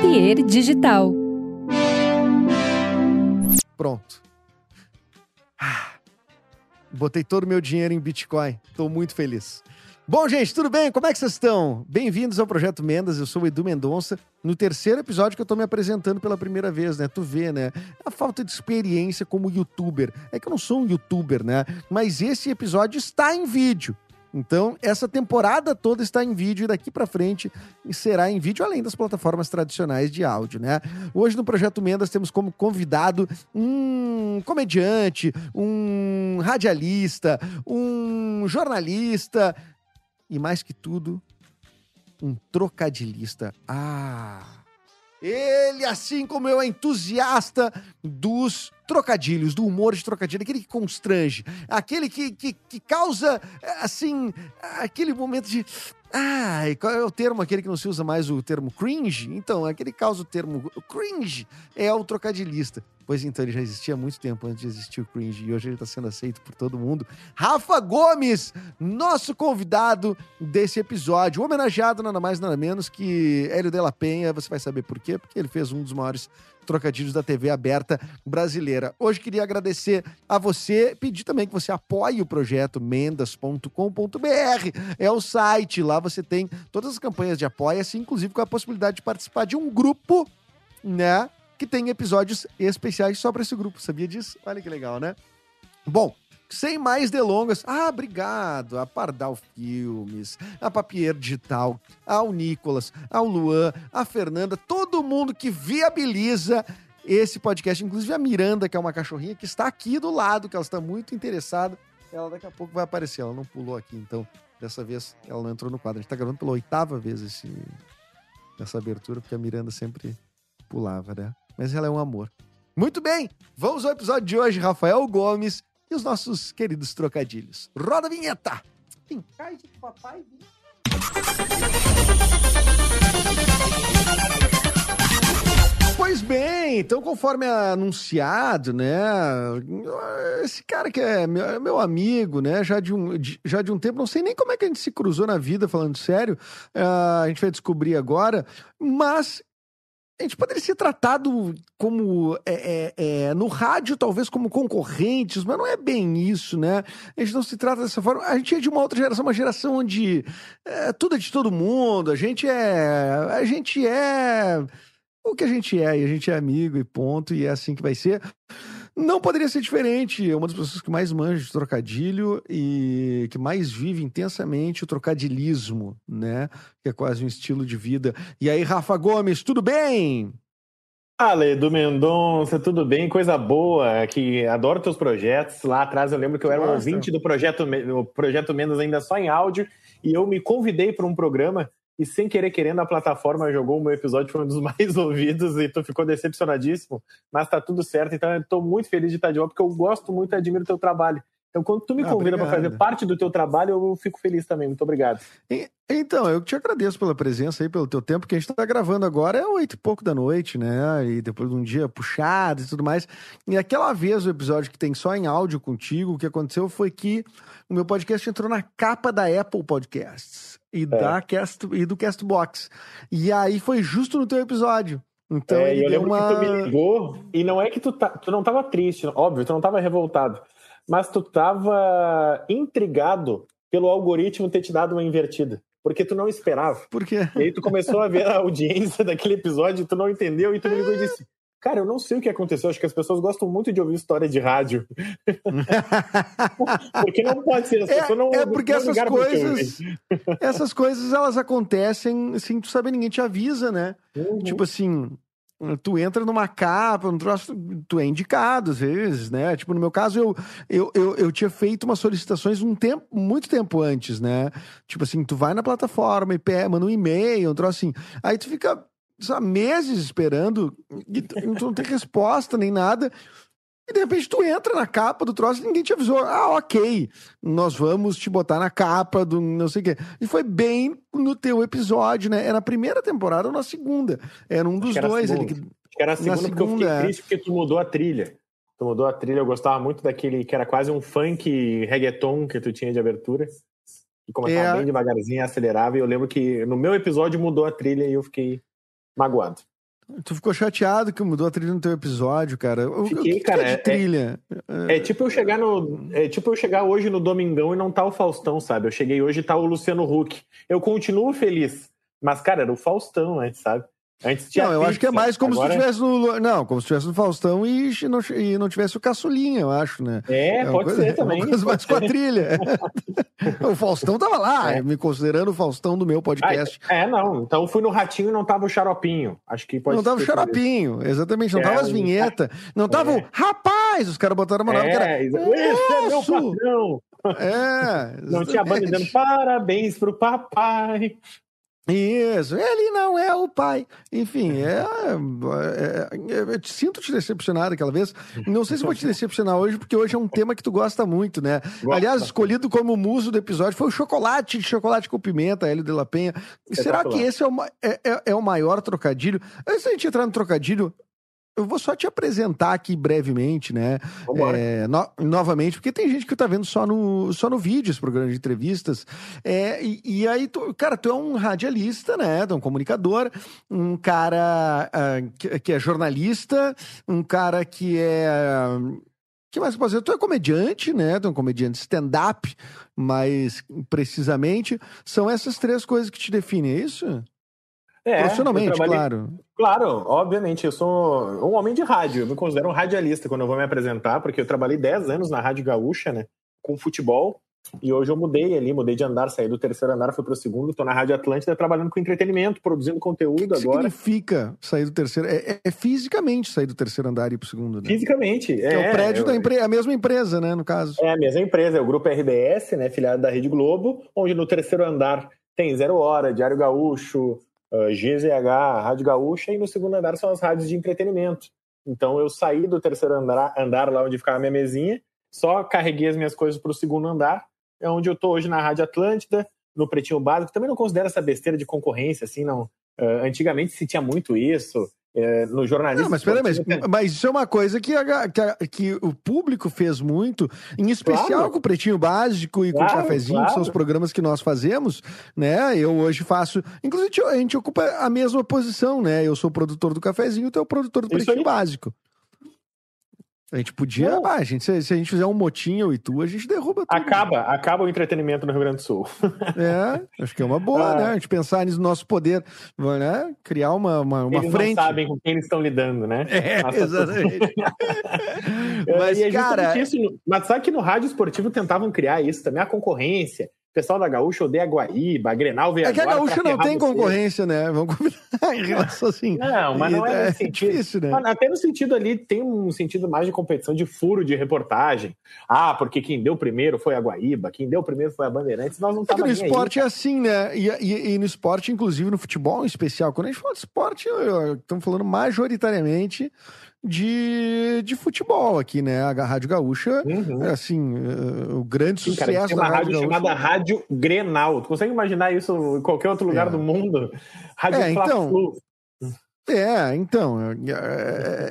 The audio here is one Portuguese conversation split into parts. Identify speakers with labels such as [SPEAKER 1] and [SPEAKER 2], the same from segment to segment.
[SPEAKER 1] Papier Digital.
[SPEAKER 2] Pronto. Ah, botei todo o meu dinheiro em Bitcoin. Estou muito feliz. Bom, gente, tudo bem? Como é que vocês estão? Bem-vindos ao Projeto Mendas. Eu sou o Edu Mendonça. No terceiro episódio que eu tô me apresentando pela primeira vez, né? Tu vê, né? A falta de experiência como youtuber. É que eu não sou um youtuber, né? Mas esse episódio está em vídeo. Então, essa temporada toda está em vídeo e daqui para frente será em vídeo, além das plataformas tradicionais de áudio, né? Hoje no Projeto Mendas temos como convidado um comediante, um radialista, um jornalista e, mais que tudo, um trocadilhista. Ah! Ele, assim como eu, é entusiasta dos trocadilhos, do humor de trocadilho, aquele que constrange, aquele que, que, que causa, assim, aquele momento de. Ah, qual é o termo aquele que não se usa mais o termo cringe? Então, aquele que causa o termo cringe é o trocadilhista. Pois então, ele já existia há muito tempo antes de existir o cringe e hoje ele está sendo aceito por todo mundo. Rafa Gomes, nosso convidado desse episódio, homenageado nada mais nada menos que Hélio de la Penha. Você vai saber por quê? Porque ele fez um dos maiores trocadilhos da TV aberta brasileira. Hoje queria agradecer a você, pedir também que você apoie o projeto mendas.com.br. É o site, lá você tem todas as campanhas de apoio, assim, inclusive com a possibilidade de participar de um grupo, né? Que tem episódios especiais só para esse grupo. Sabia disso? Olha que legal, né? Bom, sem mais delongas, ah, obrigado a Pardal Filmes, a Papier Digital, ao Nicolas, ao Luan, a Fernanda, todo mundo que viabiliza esse podcast, inclusive a Miranda, que é uma cachorrinha que está aqui do lado, que ela está muito interessada. Ela daqui a pouco vai aparecer, ela não pulou aqui, então dessa vez ela não entrou no quadro. A gente está gravando pela oitava vez esse, essa abertura, porque a Miranda sempre pulava, né? Mas ela é um amor. Muito bem, vamos ao episódio de hoje. Rafael Gomes e os nossos queridos trocadilhos. Roda a vinheta! De papai. Pois bem, então conforme anunciado, né, esse cara que é meu, meu, amigo, né, já de, um, de, já de um tempo, não sei nem como é que a gente se cruzou na vida, falando sério, uh, a gente vai descobrir agora, mas a gente poderia ser tratado como é, é, é, no rádio, talvez como concorrentes, mas não é bem isso, né? A gente não se trata dessa forma. A gente é de uma outra geração, uma geração onde é, tudo é de todo mundo. A gente é, a gente é o que a gente é, e a gente é amigo e ponto, e é assim que vai ser. Não poderia ser diferente. É uma das pessoas que mais manja de trocadilho e que mais vive intensamente o trocadilismo, né? Que é quase um estilo de vida. E aí, Rafa Gomes, tudo bem?
[SPEAKER 3] Ale do Mendonça, tudo bem? Coisa boa, que adoro teus projetos. Lá atrás eu lembro que eu era um ouvinte do projeto, o projeto Menos ainda só em áudio e eu me convidei para um programa e sem querer querendo a plataforma jogou o meu episódio, foi um dos mais ouvidos e tu ficou decepcionadíssimo, mas tá tudo certo, então eu tô muito feliz de estar de volta, porque eu gosto muito e admiro o teu trabalho. Então, quando tu me ah, convida para fazer parte do teu trabalho, eu fico feliz também. Muito obrigado.
[SPEAKER 2] Então, eu te agradeço pela presença aí, pelo teu tempo, que a gente está gravando agora é oito e pouco da noite, né? E depois de um dia puxado e tudo mais. E aquela vez, o episódio que tem só em áudio contigo, o que aconteceu foi que o meu podcast entrou na capa da Apple Podcasts e, é. da Cast, e do Castbox. E aí foi justo no teu episódio. Então,
[SPEAKER 3] é, eu lembro uma... que tu me ligou, e não é que tu, tá, tu não tava triste, óbvio, tu não tava revoltado mas tu tava intrigado pelo algoritmo ter te dado uma invertida. Porque tu não esperava.
[SPEAKER 2] Por quê?
[SPEAKER 3] E aí tu começou a ver a audiência daquele episódio, tu não entendeu, e tu me ligou e disse: Cara, eu não sei o que aconteceu. Acho que as pessoas gostam muito de ouvir história de rádio. porque não pode ser. As
[SPEAKER 2] é, não, é porque essas coisas. essas coisas elas acontecem sem tu saber, ninguém te avisa, né? Uhum. Tipo assim, tu entra numa capa, um troço, tu é indicado às vezes, né? Tipo, no meu caso, eu, eu, eu, eu tinha feito umas solicitações um tempo, muito tempo antes, né? Tipo assim, tu vai na plataforma e manda um e-mail, um troço assim. Aí tu fica sabe, meses esperando e tu, não tem resposta nem nada. E de repente tu entra na capa do troço e ninguém te avisou. Ah, ok, nós vamos te botar na capa do não sei o quê. E foi bem no teu episódio, né? Era na primeira temporada ou na segunda. Era um dos dois.
[SPEAKER 3] Ele. Acho que era a segunda, segunda porque eu fiquei triste porque tu mudou a trilha. Tu mudou a trilha, eu gostava muito daquele que era quase um funk reggaeton que tu tinha de abertura. E começava é... bem devagarzinho, acelerava. E eu lembro que no meu episódio mudou a trilha e eu fiquei magoado.
[SPEAKER 2] Tu ficou chateado que mudou a trilha no teu episódio, cara. O,
[SPEAKER 3] Fiquei,
[SPEAKER 2] o que
[SPEAKER 3] cara.
[SPEAKER 2] Que é de trilha?
[SPEAKER 3] É, é, tipo eu chegar no. É tipo eu chegar hoje no Domingão e não tá o Faustão, sabe? Eu cheguei hoje e tá o Luciano Huck. Eu continuo feliz. Mas, cara, era o Faustão antes, sabe? Antes tinha
[SPEAKER 2] não, eu
[SPEAKER 3] pizza,
[SPEAKER 2] acho que é mais como
[SPEAKER 3] agora...
[SPEAKER 2] se tivesse no. Não, como se tivesse no Faustão e não, e não tivesse o caçulinha, eu acho, né?
[SPEAKER 3] É, é pode
[SPEAKER 2] coisa,
[SPEAKER 3] ser também.
[SPEAKER 2] É coisa mais
[SPEAKER 3] ser.
[SPEAKER 2] com a trilha. o Faustão tava lá, é. me considerando o Faustão do meu podcast.
[SPEAKER 3] Ah, é, não. Então fui no Ratinho e não tava o Xaropinho. Acho que pode
[SPEAKER 2] Não tava o Xaropinho, exatamente. Não é, tava as vinhetas. Não tava o rapaz, os caras botaram uma nova
[SPEAKER 3] é,
[SPEAKER 2] que era.
[SPEAKER 3] Esse é meu patrão.
[SPEAKER 2] É.
[SPEAKER 3] Não tinha banda dizendo parabéns pro papai.
[SPEAKER 2] Isso, ele não é o pai. Enfim, é, é, é, eu te sinto te decepcionado aquela vez. Não sei se vou te decepcionar hoje, porque hoje é um tema que tu gosta muito, né? Gosta. Aliás, escolhido como muso do episódio foi o chocolate de chocolate com pimenta, Hélio de la Penha. Será que esse é o, é, é o maior trocadilho? Antes da gente entrar no trocadilho, eu vou só te apresentar aqui brevemente, né? É, no, novamente, porque tem gente que tá vendo só no, só no vídeo esse programa de entrevistas. É, e, e, aí, tu, cara, tu é um radialista, né? Tu é um comunicador, um cara uh, que, que, é jornalista, um cara que é. Que mais posso dizer? Tu é comediante, né? Tu é um comediante stand-up, mais precisamente. São essas três coisas que te definem, é isso?
[SPEAKER 3] É,
[SPEAKER 2] Profissionalmente, trabalhei... claro.
[SPEAKER 3] Claro, obviamente. Eu sou um homem de rádio. Eu me considero um radialista quando eu vou me apresentar, porque eu trabalhei 10 anos na Rádio Gaúcha, né? Com futebol. E hoje eu mudei ali, mudei de andar, saí do terceiro andar, fui pro segundo, tô na Rádio Atlântida trabalhando com entretenimento, produzindo conteúdo
[SPEAKER 2] que
[SPEAKER 3] agora.
[SPEAKER 2] O que significa sair do terceiro? É, é, é, fisicamente sair do terceiro andar e ir pro segundo, né?
[SPEAKER 3] Fisicamente, é.
[SPEAKER 2] é o prédio eu... da empresa, a mesma empresa, né, no caso.
[SPEAKER 3] É a mesma empresa, é o Grupo RBS, né, filiado da Rede Globo, onde no terceiro andar tem Zero Hora, Diário Gaúcho, GZH, Rádio Gaúcha, e no segundo andar são as rádios de entretenimento. Então eu saí do terceiro andar, andar lá onde ficava a minha mesinha, só carreguei as minhas coisas para o segundo andar, é onde eu estou hoje na Rádio Atlântida, no Pretinho Básico. Também não considero essa besteira de concorrência, assim, não. Uh, antigamente se tinha muito isso. É, no jornalismo.
[SPEAKER 2] Não, mas peraí, mas, mas, isso é uma coisa que, a, que, a, que, o público fez muito, em especial claro. com o Pretinho Básico e claro, com o Cafezinho, claro. que são os programas que nós fazemos, né? Eu hoje faço. Inclusive, a gente ocupa a mesma posição, né? Eu sou produtor do Cafezinho, tu é o produtor do Pretinho Básico. A gente podia. Ah, a gente, se, a gente fizer um motinho e tu, a gente derruba tudo.
[SPEAKER 3] Acaba, acaba o entretenimento no Rio Grande do Sul.
[SPEAKER 2] É, acho que é uma boa, ah. né? A gente pensar nisso no nosso poder, né? Criar uma, uma, uma
[SPEAKER 3] eles
[SPEAKER 2] frente.
[SPEAKER 3] Não sabem com quem eles estão lidando, né?
[SPEAKER 2] É, Nossa, exatamente. mas,
[SPEAKER 3] é
[SPEAKER 2] cara.
[SPEAKER 3] Isso, mas sabe que no rádio esportivo tentavam criar isso também, a concorrência. O pessoal da Gaúcha odeia a Guaíba, a Grenal veio
[SPEAKER 2] É que a Gaúcha não tem concorrência, né? Vamos combinar em relação assim.
[SPEAKER 3] Não, mas não é,
[SPEAKER 2] é
[SPEAKER 3] nesse sentido.
[SPEAKER 2] Difícil, né?
[SPEAKER 3] Até no sentido ali, tem um sentido mais de competição, de furo de reportagem. Ah, porque quem deu primeiro foi a Guaíba, quem deu primeiro foi a Bandeirantes, nós não
[SPEAKER 2] é que no
[SPEAKER 3] aí,
[SPEAKER 2] esporte é assim, né? E, e, e, no esporte, inclusive no futebol em especial, quando a gente fala de esporte, estamos falando majoritariamente de, de futebol aqui, né? A Rádio Gaúcha,
[SPEAKER 3] uhum.
[SPEAKER 2] assim, o grande
[SPEAKER 3] Sim,
[SPEAKER 2] sucesso
[SPEAKER 3] cara, tem uma
[SPEAKER 2] da
[SPEAKER 3] rádio,
[SPEAKER 2] Rádio
[SPEAKER 3] chamada Rádio Grenal. Tu consegue imaginar isso em qualquer outro lugar
[SPEAKER 2] É.
[SPEAKER 3] do mundo? Rádio
[SPEAKER 2] É, então,
[SPEAKER 3] Fla-Flu.
[SPEAKER 2] É, então, é,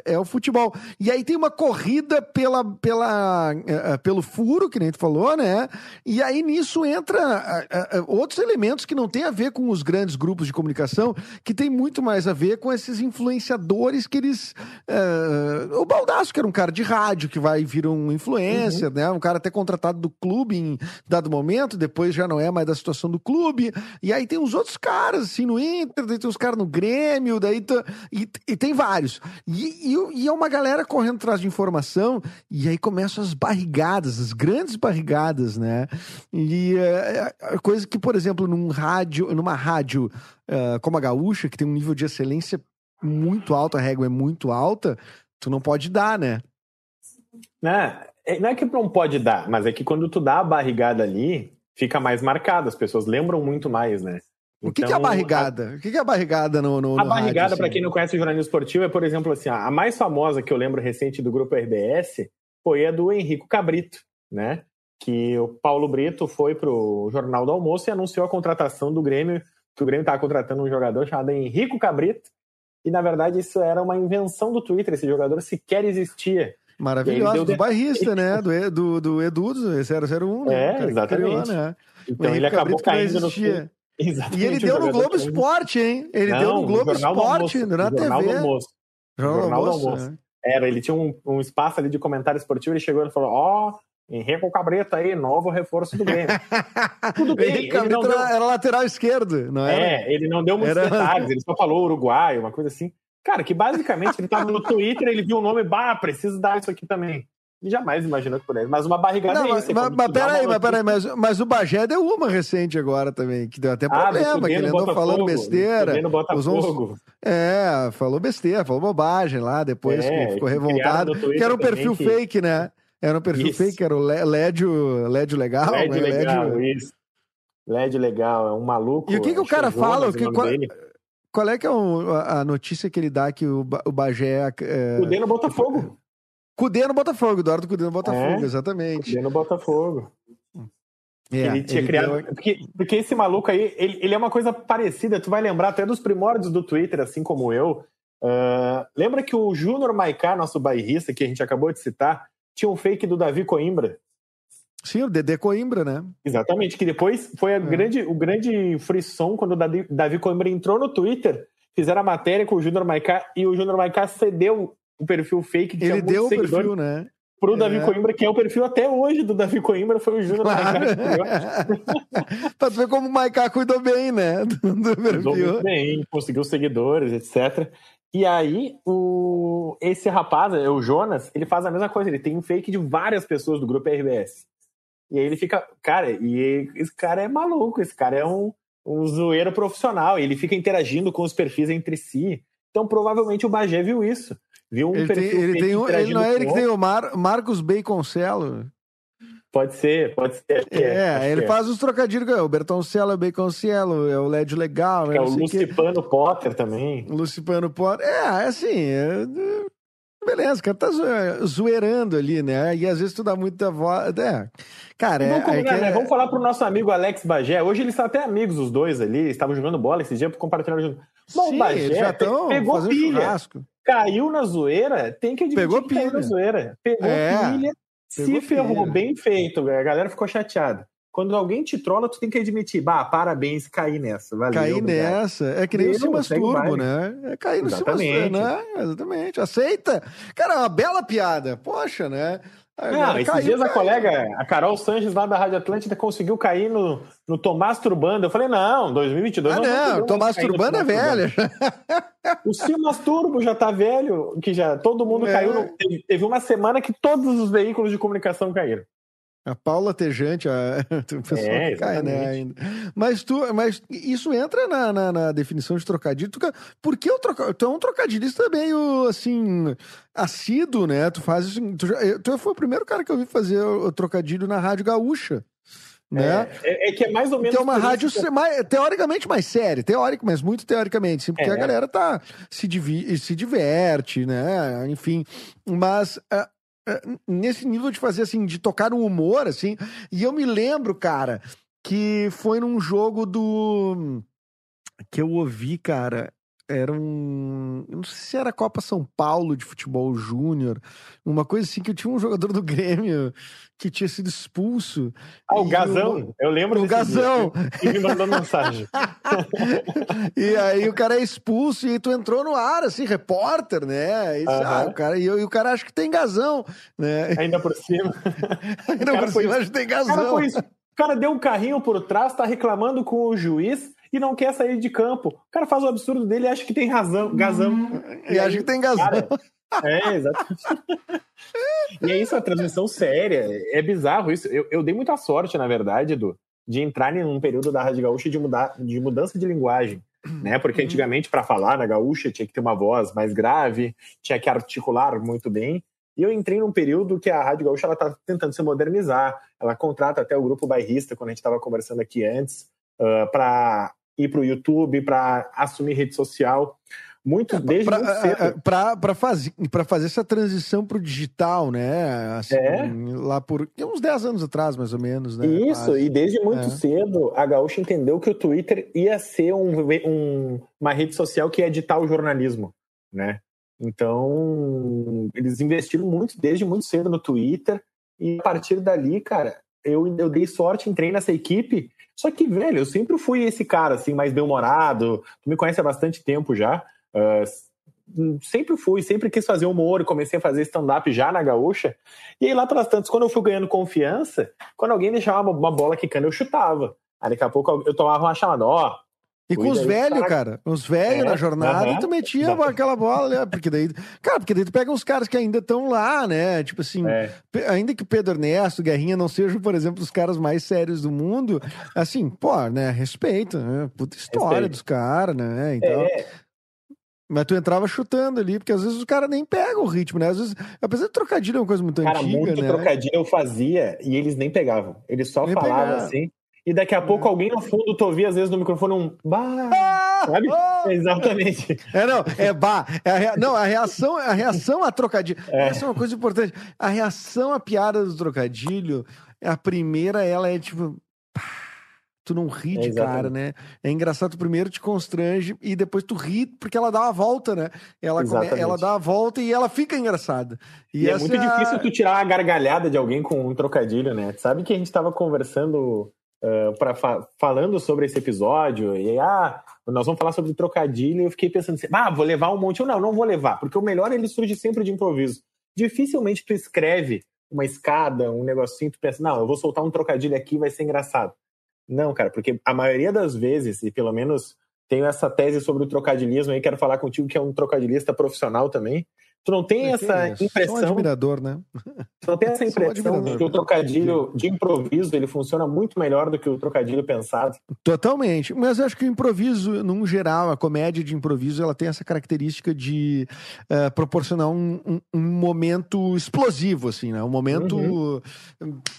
[SPEAKER 2] é- é o futebol. E aí tem uma corrida pela, pela, é, é, pelo furo, que nem tu falou, né? E aí nisso entra é, é, outros elementos que não tem a ver com os grandes grupos de comunicação, que tem muito mais a ver com esses influenciadores que eles... é, o Baldaço, que era um cara de rádio, que vai vir um influencer, né? Um cara até contratado do clube em dado momento, depois já não é mais da situação do clube. E aí tem os outros caras, assim, no Inter, daí tem os caras no Grêmio, daí... e, e tem vários. E, e, e é uma galera correndo atrás de informação, e aí começam as barrigadas, as grandes barrigadas, né? E é, é coisa que, por exemplo, num rádio, numa rádio eh, como a Gaúcha, que tem um nível de excelência muito alto, a régua é muito alta, tu não pode dar, né?
[SPEAKER 3] É- Não é que não pode dar, mas é que quando tu dá a barrigada ali, fica mais marcado, as pessoas lembram muito mais, né?
[SPEAKER 2] O que, que é a
[SPEAKER 3] Então,
[SPEAKER 2] barrigada? O que, é a barrigada no, no,
[SPEAKER 3] A
[SPEAKER 2] no
[SPEAKER 3] barrigada, para
[SPEAKER 2] assim?
[SPEAKER 3] quem não conhece o jornalismo esportivo, é, por exemplo, assim, a a mais famosa que eu lembro recente do grupo RBS foi a do Henrico Cabrito, né? Que o Paulo Brito foi pro Jornal do Almoço e anunciou a contratação do Grêmio, que o Grêmio estava contratando um jogador chamado Henrico Cabrito. E na verdade isso era uma invenção do Twitter, esse jogador sequer existia.
[SPEAKER 2] Maravilhosa,
[SPEAKER 3] deu
[SPEAKER 2] do bairrista, né? Do, do, do Edu, do 001, né?
[SPEAKER 3] É, exatamente.
[SPEAKER 2] criou, né?
[SPEAKER 3] Então ele acabou
[SPEAKER 2] Cabrito
[SPEAKER 3] caindo no.
[SPEAKER 2] Exatamente, e ele deu no Globo Esporte, hein? Ele não, deu no Globo Esporte, na
[SPEAKER 3] Jornal
[SPEAKER 2] TV.
[SPEAKER 3] Do almoço. Jornal, Jornal do Almoço. É. Era, ele tinha um, um, espaço ali de comentário esportivo, ele chegou e falou, ó, oh, Henrique Cabreta aí, novo reforço do Grêmio.
[SPEAKER 2] Tudo bem. Henrique Cabreta deu... era lateral esquerdo, não era?
[SPEAKER 3] É, ele não deu muitos era... detalhes, ele só falou Uruguai, uma coisa assim. Cara, que basicamente ele tava no Twitter, ele viu o nome, bah, preciso dar isso aqui também. Jamais imaginou que ele. Mas uma barrigada não, é isso.
[SPEAKER 2] Mas, mas peraí, mas, peraí mas, mas o Bagé deu uma recente agora também, que deu até ah, problema, que ele andou falando besteira.
[SPEAKER 3] Botafogo.
[SPEAKER 2] É, falou besteira, falou bobagem lá, depois é, ficou revoltado. Que era um perfil que... fake, né? Era um perfil isso. fake, era o Lédio, Lédio Legal.
[SPEAKER 3] Lédio né? Legal, Lédio... isso. Lédio Legal, é um maluco.
[SPEAKER 2] E o que, que o cara fala? Que, qual, qual, é que é a notícia que ele dá que o, o Bagé...
[SPEAKER 3] É, Cudê no Botafogo.
[SPEAKER 2] Cudê no Botafogo, Eduardo Cudê no Botafogo, é, exatamente.
[SPEAKER 3] Cudê no Botafogo. É, ele tinha ele criado. Deu... Porque, porque esse maluco aí, ele, ele é uma coisa parecida, tu vai lembrar até dos primórdios do Twitter, assim como eu. Uh, lembra que o Júnior Maicá, nosso bairrista, que a gente acabou de citar, tinha um fake do Davi Coimbra.
[SPEAKER 2] Sim, o Dedê Coimbra, né?
[SPEAKER 3] Exatamente, que depois foi é. grande, o grande frisson quando o Davi, Davi Coimbra entrou no Twitter, fizeram a matéria com o Júnior Maicá e o Júnior Maicá cedeu o perfil fake
[SPEAKER 2] que Ele deu o perfil, né?
[SPEAKER 3] Pro é. Davi Coimbra, que é o perfil até hoje do Davi Coimbra, foi o Júnior claro. Maicá.
[SPEAKER 2] pra tu ver como o Maicá cuidou bem, né? Do,
[SPEAKER 3] do perfil. Cuidou bem, conseguiu seguidores, etc. E aí, o... esse rapaz, é o Jonas, ele faz a mesma coisa, ele tem um fake de várias pessoas do grupo RBS. E aí ele fica, cara, e esse cara é maluco, esse cara é um, um zoeiro profissional, ele fica interagindo com os perfis entre si. Então, provavelmente o Bagé viu isso. Viu um
[SPEAKER 2] ele
[SPEAKER 3] perfil
[SPEAKER 2] tem, ele tem um, ele não é ele que tem o Mar, Marcos Baconcelo?
[SPEAKER 3] Pode ser, pode ser.
[SPEAKER 2] É, é ele é. faz os trocadilhos. É o Bertoncello, é o Baconcelo, é o LED Legal.
[SPEAKER 3] É o Lucipano que... Potter também.
[SPEAKER 2] Lucipano Potter. É, assim. É... Beleza, o cara tá zoeirando ali, né? E às vezes tu dá muita voz. É. Cara,
[SPEAKER 3] vamos,
[SPEAKER 2] é,
[SPEAKER 3] combinar, é, né? vamos falar pro nosso amigo Alex Bagé. Hoje eles estão até amigos, os dois ali. Estavam jogando bola esse dia, compartilhando junto.
[SPEAKER 2] Bom, Sim, Bagé já estão pegou pilha. Churrasco
[SPEAKER 3] caiu na zoeira, tem que admitir
[SPEAKER 2] Pegou
[SPEAKER 3] que
[SPEAKER 2] pilha.
[SPEAKER 3] caiu na zoeira. Pegou é. pilha, Pegou se ferrou, pilha. bem feito, a galera ficou chateada. Quando alguém te trola, tu tem que admitir, bah, parabéns, caí nessa, valeu.
[SPEAKER 2] Caí nessa, é que nem Eu, o Simas Turbo, né? É cair no Simas Turbo, né? Exatamente, aceita. Cara, é uma bela piada, poxa, né?
[SPEAKER 3] Não, esses caiu, dias a colega, a Carol Sanches lá da Rádio Atlântida conseguiu cair no, no Tomás Turbando. Eu falei, não, 2022
[SPEAKER 2] ah, não. Não, Tomás Turbando é velho.
[SPEAKER 3] O Simas Turbo já tá velho, que já todo mundo é. caiu. No, teve, teve, uma semana que todos os veículos de comunicação caíram.
[SPEAKER 2] A Paula Tejante, a... o pessoal é, cai, né? Ainda. Mas, tu, mas isso entra na, na, na definição de trocadilho. Tu, por que o troca, tu é um trocadilhista meio, assim, assíduo, né? Tu faz isso. Tu, tu foi o primeiro cara que eu vi fazer o trocadilho na Rádio Gaúcha. Né?
[SPEAKER 3] É, é, que é mais ou menos.
[SPEAKER 2] Tem uma rádio que... mais, teoricamente mais séria, teórico, mas muito teoricamente, sim, porque é. a galera tá, se, divi, se diverte, né? Enfim. Mas uh, é, nesse nível de fazer assim, de tocar no humor, assim. E eu me lembro, cara, que foi num jogo do. que eu ouvi, cara. Era um. Não sei se era Copa São Paulo de futebol júnior. Uma coisa assim que eu tinha um jogador do Grêmio que tinha sido expulso.
[SPEAKER 3] Ah, o Gazão. Eu, eu lembro
[SPEAKER 2] O Gazão.
[SPEAKER 3] E me mandou mensagem.
[SPEAKER 2] e aí o cara é expulso e tu entrou no ar, assim, repórter, né? E, ah, o cara, e, e, o cara acha que tem Gazão, né?
[SPEAKER 3] Ainda por cima.
[SPEAKER 2] Ainda por cima acha que tem Gazão.
[SPEAKER 3] Cara, foi. O cara deu um carrinho por trás, tá reclamando com o juiz e não quer sair de campo. O cara faz o absurdo dele e acha que tem razão, gazão.
[SPEAKER 2] E, e acha que tem gazão. Cara,
[SPEAKER 3] é, exatamente. e é isso, a transmissão séria. É bizarro isso. Eu, eu dei muita sorte, na verdade, Edu, de entrar em um período da Rádio Gaúcha de, mudar, de mudança de linguagem. Né? Porque uhum. antigamente, para falar na gaúcha, tinha que ter uma voz mais grave, tinha que articular muito bem. E eu entrei num período que a Rádio Gaúcha está tentando se modernizar. Ela contrata até o grupo bairrista, quando a gente estava conversando aqui antes, uh, para ir para o YouTube, para assumir rede social. Muito, é, desde muito cedo.
[SPEAKER 2] Para fazer, fazer essa transição para o digital, né? Assim, é. Lá por uns 10 anos atrás, mais ou menos, né?
[SPEAKER 3] Isso, e desde muito é. cedo a Gaúcha entendeu que o Twitter ia ser um, um, uma rede social que ia editar o jornalismo, né? Então, eles investiram muito, desde muito cedo no Twitter, e a partir dali, cara, eu, eu dei sorte, entrei nessa equipe. Só que, velho, eu sempre fui esse cara, assim, mais bem-humorado. Tu me conhece há bastante tempo já. Uh, sempre fui, sempre quis fazer humor, comecei a fazer stand-up já na gaúcha. E aí, lá pelas tantas, quando eu fui ganhando confiança, quando alguém deixava uma, bola quicando, eu chutava. Aí daqui a pouco eu tomava uma chamada, ó, oh,
[SPEAKER 2] e com os velhos, cara. Os velhos é, na jornada, uh -huh, tu metia exatamente. aquela bola, né? Porque daí. Cara, porque daí tu pega uns caras que ainda estão lá, né? Tipo assim, é. ainda que Pedro Ernesto, Guerrinha não sejam, por exemplo, os caras mais sérios do mundo, assim, pô, né? Respeito, né? Puta história Respeito. dos caras, né? Então. É. Mas tu entrava chutando ali, porque às vezes os caras nem pegam o ritmo, né? Às vezes, apesar de trocadilho é uma coisa muito
[SPEAKER 3] cara,
[SPEAKER 2] antiga,
[SPEAKER 3] muito
[SPEAKER 2] né?
[SPEAKER 3] trocadilho eu fazia e eles nem pegavam. Eles só nem falavam assim e daqui a pouco alguém no fundo tu ouvia às vezes no microfone um bah, ah, sabe? Ah, Exatamente.
[SPEAKER 2] É não, é bah, é a rea... não, a reação, a reação a trocadilho. É. Essa é uma coisa importante. A reação à piada do trocadilho, a primeira ela é tipo tu não ri de é cara, né? É engraçado, tu primeiro te constrange e depois tu ri porque ela dá uma volta, né? Ela, ela dá a volta e ela fica engraçada.
[SPEAKER 3] E, e é muito é difícil tu tirar a gargalhada de alguém com um trocadilho, né? Sabe que a gente tava conversando pra fa falando sobre esse episódio, e aí, ah, nós vamos falar sobre trocadilho, e eu fiquei pensando assim, ah, vou levar um monte. ou não, não vou levar, porque o melhor ele surge sempre de improviso. Dificilmente tu escreve uma escada, um negocinho, tu pensa, não, eu vou soltar um trocadilho aqui, vai ser engraçado. Não, cara, porque a maioria das vezes, e pelo menos tenho essa tese sobre o trocadilismo aí, quero falar contigo que é um trocadilista profissional também. Tu não tem essa impressão. Sou
[SPEAKER 2] um admirador, né?
[SPEAKER 3] Tu não tem essa impressão de que o trocadilho de improviso ele funciona muito melhor do que o trocadilho pensado?
[SPEAKER 2] Totalmente. Mas eu acho que o improviso, num geral, a comédia de improviso, ela tem essa característica de uh, proporcionar um, um, um, momento explosivo, assim, né? Um momento uhum.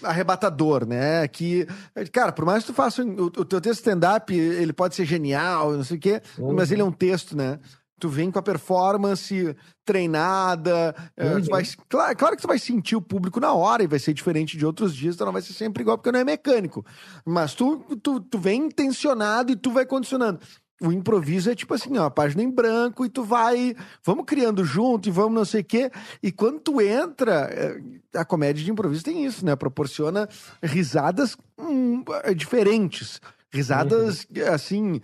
[SPEAKER 2] arrebatador, né? Que, cara, por mais que tu faça o, o teu texto stand-up, ele pode ser genial, não sei o quê, uhum. mas ele é um texto, né? Tu vem com a performance treinada. É, uhum. vai, claro, claro, que tu vai sentir o público na hora e vai ser diferente de outros dias, então não vai ser sempre igual, porque não é mecânico. Mas tu, tu, tu vem intencionado e tu vai condicionando. O improviso é tipo assim, ó, página em branco e tu vai, vamos criando junto e vamos não sei o quê. E quando tu entra, é, a comédia de improviso tem isso, né? Proporciona risadas hum, diferentes Risadas, uhum. assim,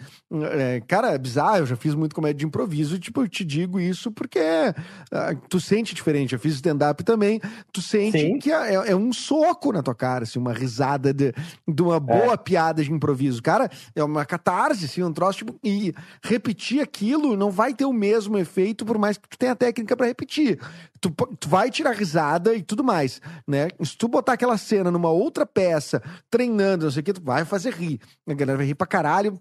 [SPEAKER 2] é, cara, é bizarro. Eu já fiz muito comédia de improviso. Tipo, eu te digo isso porque uh, tu sente diferente. Eu fiz stand-up também. Tu sente Sim. que é, é, um soco na tua cara, assim, uma risada de, de uma boa é. piada de improviso. Cara, é uma catarse, assim, um troço. Tipo, e repetir aquilo não vai ter o mesmo efeito, por mais que tu tenha técnica para repetir. Tu, tu, vai tirar risada e tudo mais, né? Se tu botar aquela cena numa outra peça, treinando, não sei o que, tu vai fazer rir. A galera vai rir pra caralho,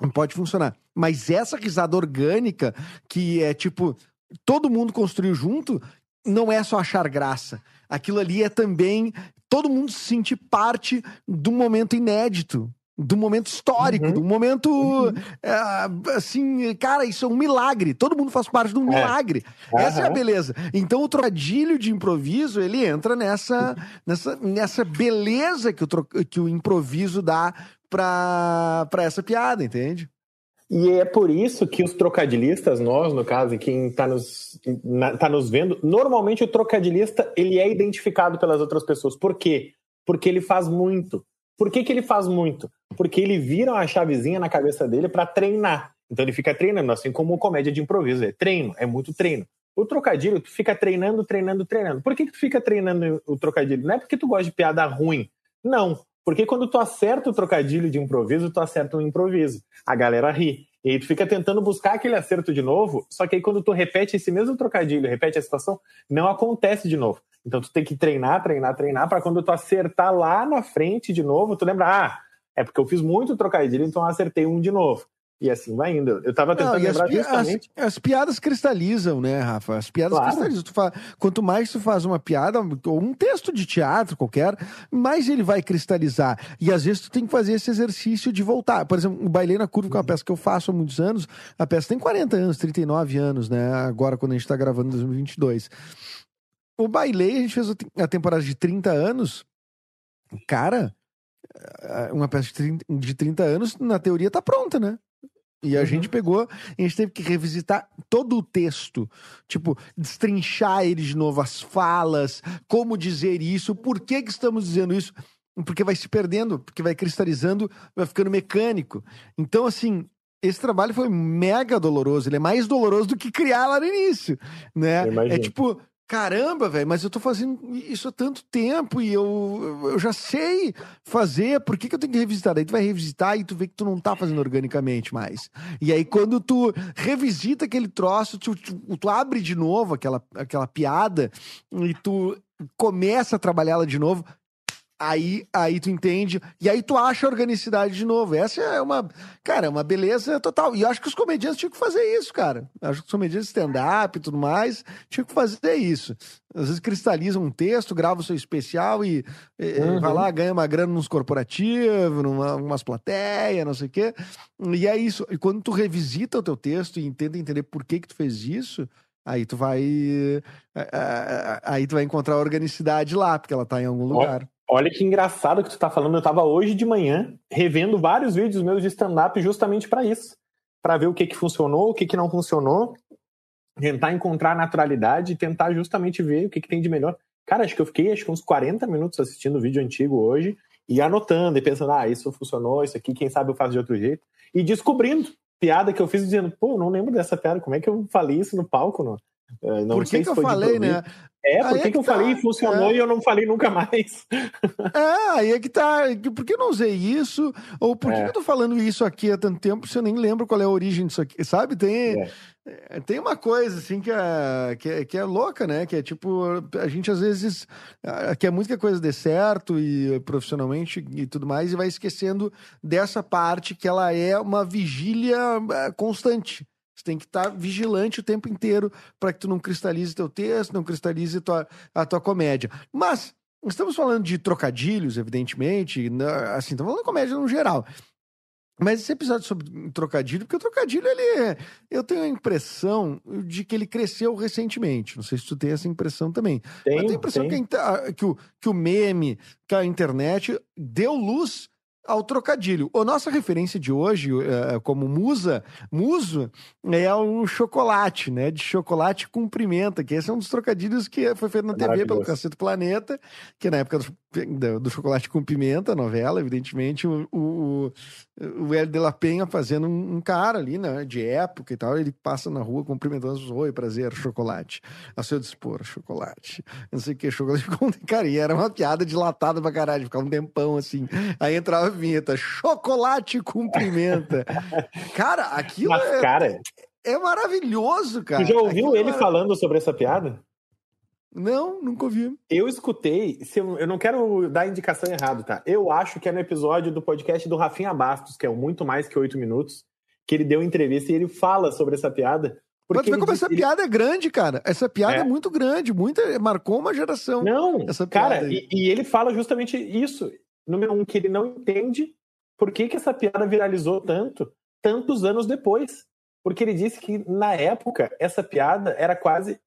[SPEAKER 2] não pode funcionar. Mas essa risada orgânica, que é tipo, todo mundo construiu junto, não é só achar graça. Aquilo ali é também todo mundo se sentir parte do momento inédito, do momento histórico, uhum. do momento uhum. é, assim, cara, isso é um milagre. Todo mundo faz parte de um é. milagre. Uhum. Essa é a beleza. Então o trocadilho de improviso ele entra nessa nessa, nessa beleza que o, tro... que o improviso dá para essa piada, entende?
[SPEAKER 3] E é por isso que os trocadilistas, nós, no caso, e quem está nos, tá nos vendo, normalmente o trocadilista ele é identificado pelas outras pessoas. Por quê? Porque ele faz muito. Por que, que ele faz muito? Porque ele vira uma chavezinha na cabeça dele para treinar. Então ele fica treinando, assim como comédia de improviso. É treino, é muito treino. O trocadilho, tu fica treinando, treinando, treinando. Por que, que tu fica treinando o trocadilho? Não é porque tu gosta de piada ruim. Não. Porque quando tu acerta o trocadilho de improviso, tu acerta um improviso. A galera ri. E aí tu fica tentando buscar aquele acerto de novo, só que aí quando tu repete esse mesmo trocadilho, repete a situação, não acontece de novo. Então tu tem que treinar, treinar, treinar, para quando tu acertar lá na frente de novo, tu lembra, ah, é porque eu fiz muito trocadilho, então eu acertei um de novo. E assim vai indo. Eu tava tentando Não, lembrar
[SPEAKER 2] as,
[SPEAKER 3] justamente.
[SPEAKER 2] As, as, piadas cristalizam, né, Rafa? As piadas claro. cristalizam. Quanto mais tu faz uma piada, ou um texto de teatro qualquer, mais ele vai cristalizar. E às vezes tu tem que fazer esse exercício de voltar. Por exemplo, o Bailei na Curva, que é uma peça que eu faço há muitos anos, a peça tem 40 anos, 39 anos, né? Agora, quando a gente tá gravando em 2022. O Bailei, a gente fez a temporada de 30 anos. Cara, é, uma peça de 30, de 30 anos, na teoria, tá pronta, né? E a uhum. gente pegou, a gente teve que revisitar todo o texto, tipo, destrinchar ele de novo, as falas, como dizer isso, por que que estamos dizendo isso. porque vai se perdendo, porque vai cristalizando, vai ficando mecânico. Então, assim, esse trabalho foi mega doloroso. Ele é mais doloroso do que criar lá no início, né? É tipo, caramba, velho, mas eu tô fazendo isso há tanto tempo e eu, eu já sei fazer, por que, que eu tenho que revisitar? Daí tu vai revisitar e tu vê que tu não tá fazendo organicamente mais. E aí quando tu revisita aquele troço, tu, tu, tu abre de novo aquela, aquela piada e tu começa a trabalhar ela de novo, Aí, aí tu entende, e aí tu acha a organicidade de novo. Essa é uma, cara, é uma beleza total. E eu acho que os comediantes tinham que fazer isso, cara. Eu acho que os comediantes stand-up e tudo mais tinham que fazer isso. Às vezes cristalizam um texto, grava o seu especial e, uhum. vai lá, ganha uma grana nos corporativos, numa umas plateias, não sei o quê. E é isso. E quando tu revisita o teu texto e tenta entender por que que tu fez isso, aí tu vai aí tu vai encontrar a organicidade lá, porque ela tá em algum lugar.
[SPEAKER 3] Olha que engraçado que tu tá falando. Eu tava hoje de manhã revendo vários vídeos meus de stand-up justamente para isso. para ver o que que funcionou, o que que não funcionou. Tentar encontrar naturalidade e tentar justamente ver o que que tem de melhor. Cara, acho que eu fiquei acho que uns 40 minutos assistindo o vídeo antigo hoje e anotando e pensando, ah, isso funcionou, isso aqui, quem sabe eu faço de outro jeito. E descobrindo piada que eu fiz dizendo, pô, não lembro dessa piada, como é que eu falei isso no palco? Não,
[SPEAKER 2] eh, não Por que, que eu falei, né?
[SPEAKER 3] É, por que, é que eu tá. falei e funcionou é. e eu não falei nunca mais?
[SPEAKER 2] É, aí é que tá. Por que eu não usei isso? Ou por é. que eu tô falando isso aqui há tanto tempo se eu nem lembro qual é a origem disso aqui? Sabe? Tem, é. é. tem uma coisa, assim, que é, que, é, que é louca, né? Que é tipo, a gente às vezes quer muito que a coisa dê certo e profissionalmente e tudo mais, e vai esquecendo dessa parte que ela é uma vigília é, constante. Você tem que estar tá vigilante o tempo inteiro para que tu não cristalize teu texto, não cristalize tua, a tua comédia. Mas estamos falando de trocadilhos, evidentemente, né, assim, estamos falando de comédia no geral. Mas esse episódio sobre trocadilho, porque o trocadilho, ele é, eu tenho a impressão de que ele cresceu recentemente. Não sei se tu tem essa impressão também. Tem, eu tenho a impressão que, a, que, o, que o meme, que a internet deu luz ao trocadilho. A nossa referência de hoje, uh, como musa, muso, é o chocolate, né? De chocolate com pimenta, que esse é um dos trocadilhos que foi feito na TV pelo Cacete Planeta, que na época do, do, chocolate com pimenta, novela, evidentemente, o, o, o Hélio de la Penha fazendo um, um, cara ali, né? De época e tal, ele passa na rua cumprimentando os oi, prazer, chocolate. A seu dispor, chocolate. Não sei o que, chocolate. Cara, e era uma piada dilatada pra caralho, ficava um tempão assim. Aí entrava vinheta, chocolate com pimenta. cara, aquilo
[SPEAKER 3] Mas,
[SPEAKER 2] é,
[SPEAKER 3] cara,
[SPEAKER 2] é maravilhoso, cara.
[SPEAKER 3] Tu já ouviu aquilo ele é... falando sobre essa piada?
[SPEAKER 2] Não, nunca ouvi.
[SPEAKER 3] Eu escutei, se eu, eu, não quero dar indicação errada, tá? Eu acho que é no episódio do podcast do Rafinha Bastos, que é o Muito Mais Que Oito Minutos, que ele deu entrevista e ele fala sobre essa piada.
[SPEAKER 2] Porque Mas como essa piada é grande, cara. Essa piada é, é muito grande, muita, marcou uma geração.
[SPEAKER 3] Não, essa cara, e, e, ele fala justamente isso número um, que ele não entende por que, que essa piada viralizou tanto, tantos anos depois. Porque ele disse que, na época, essa piada era quase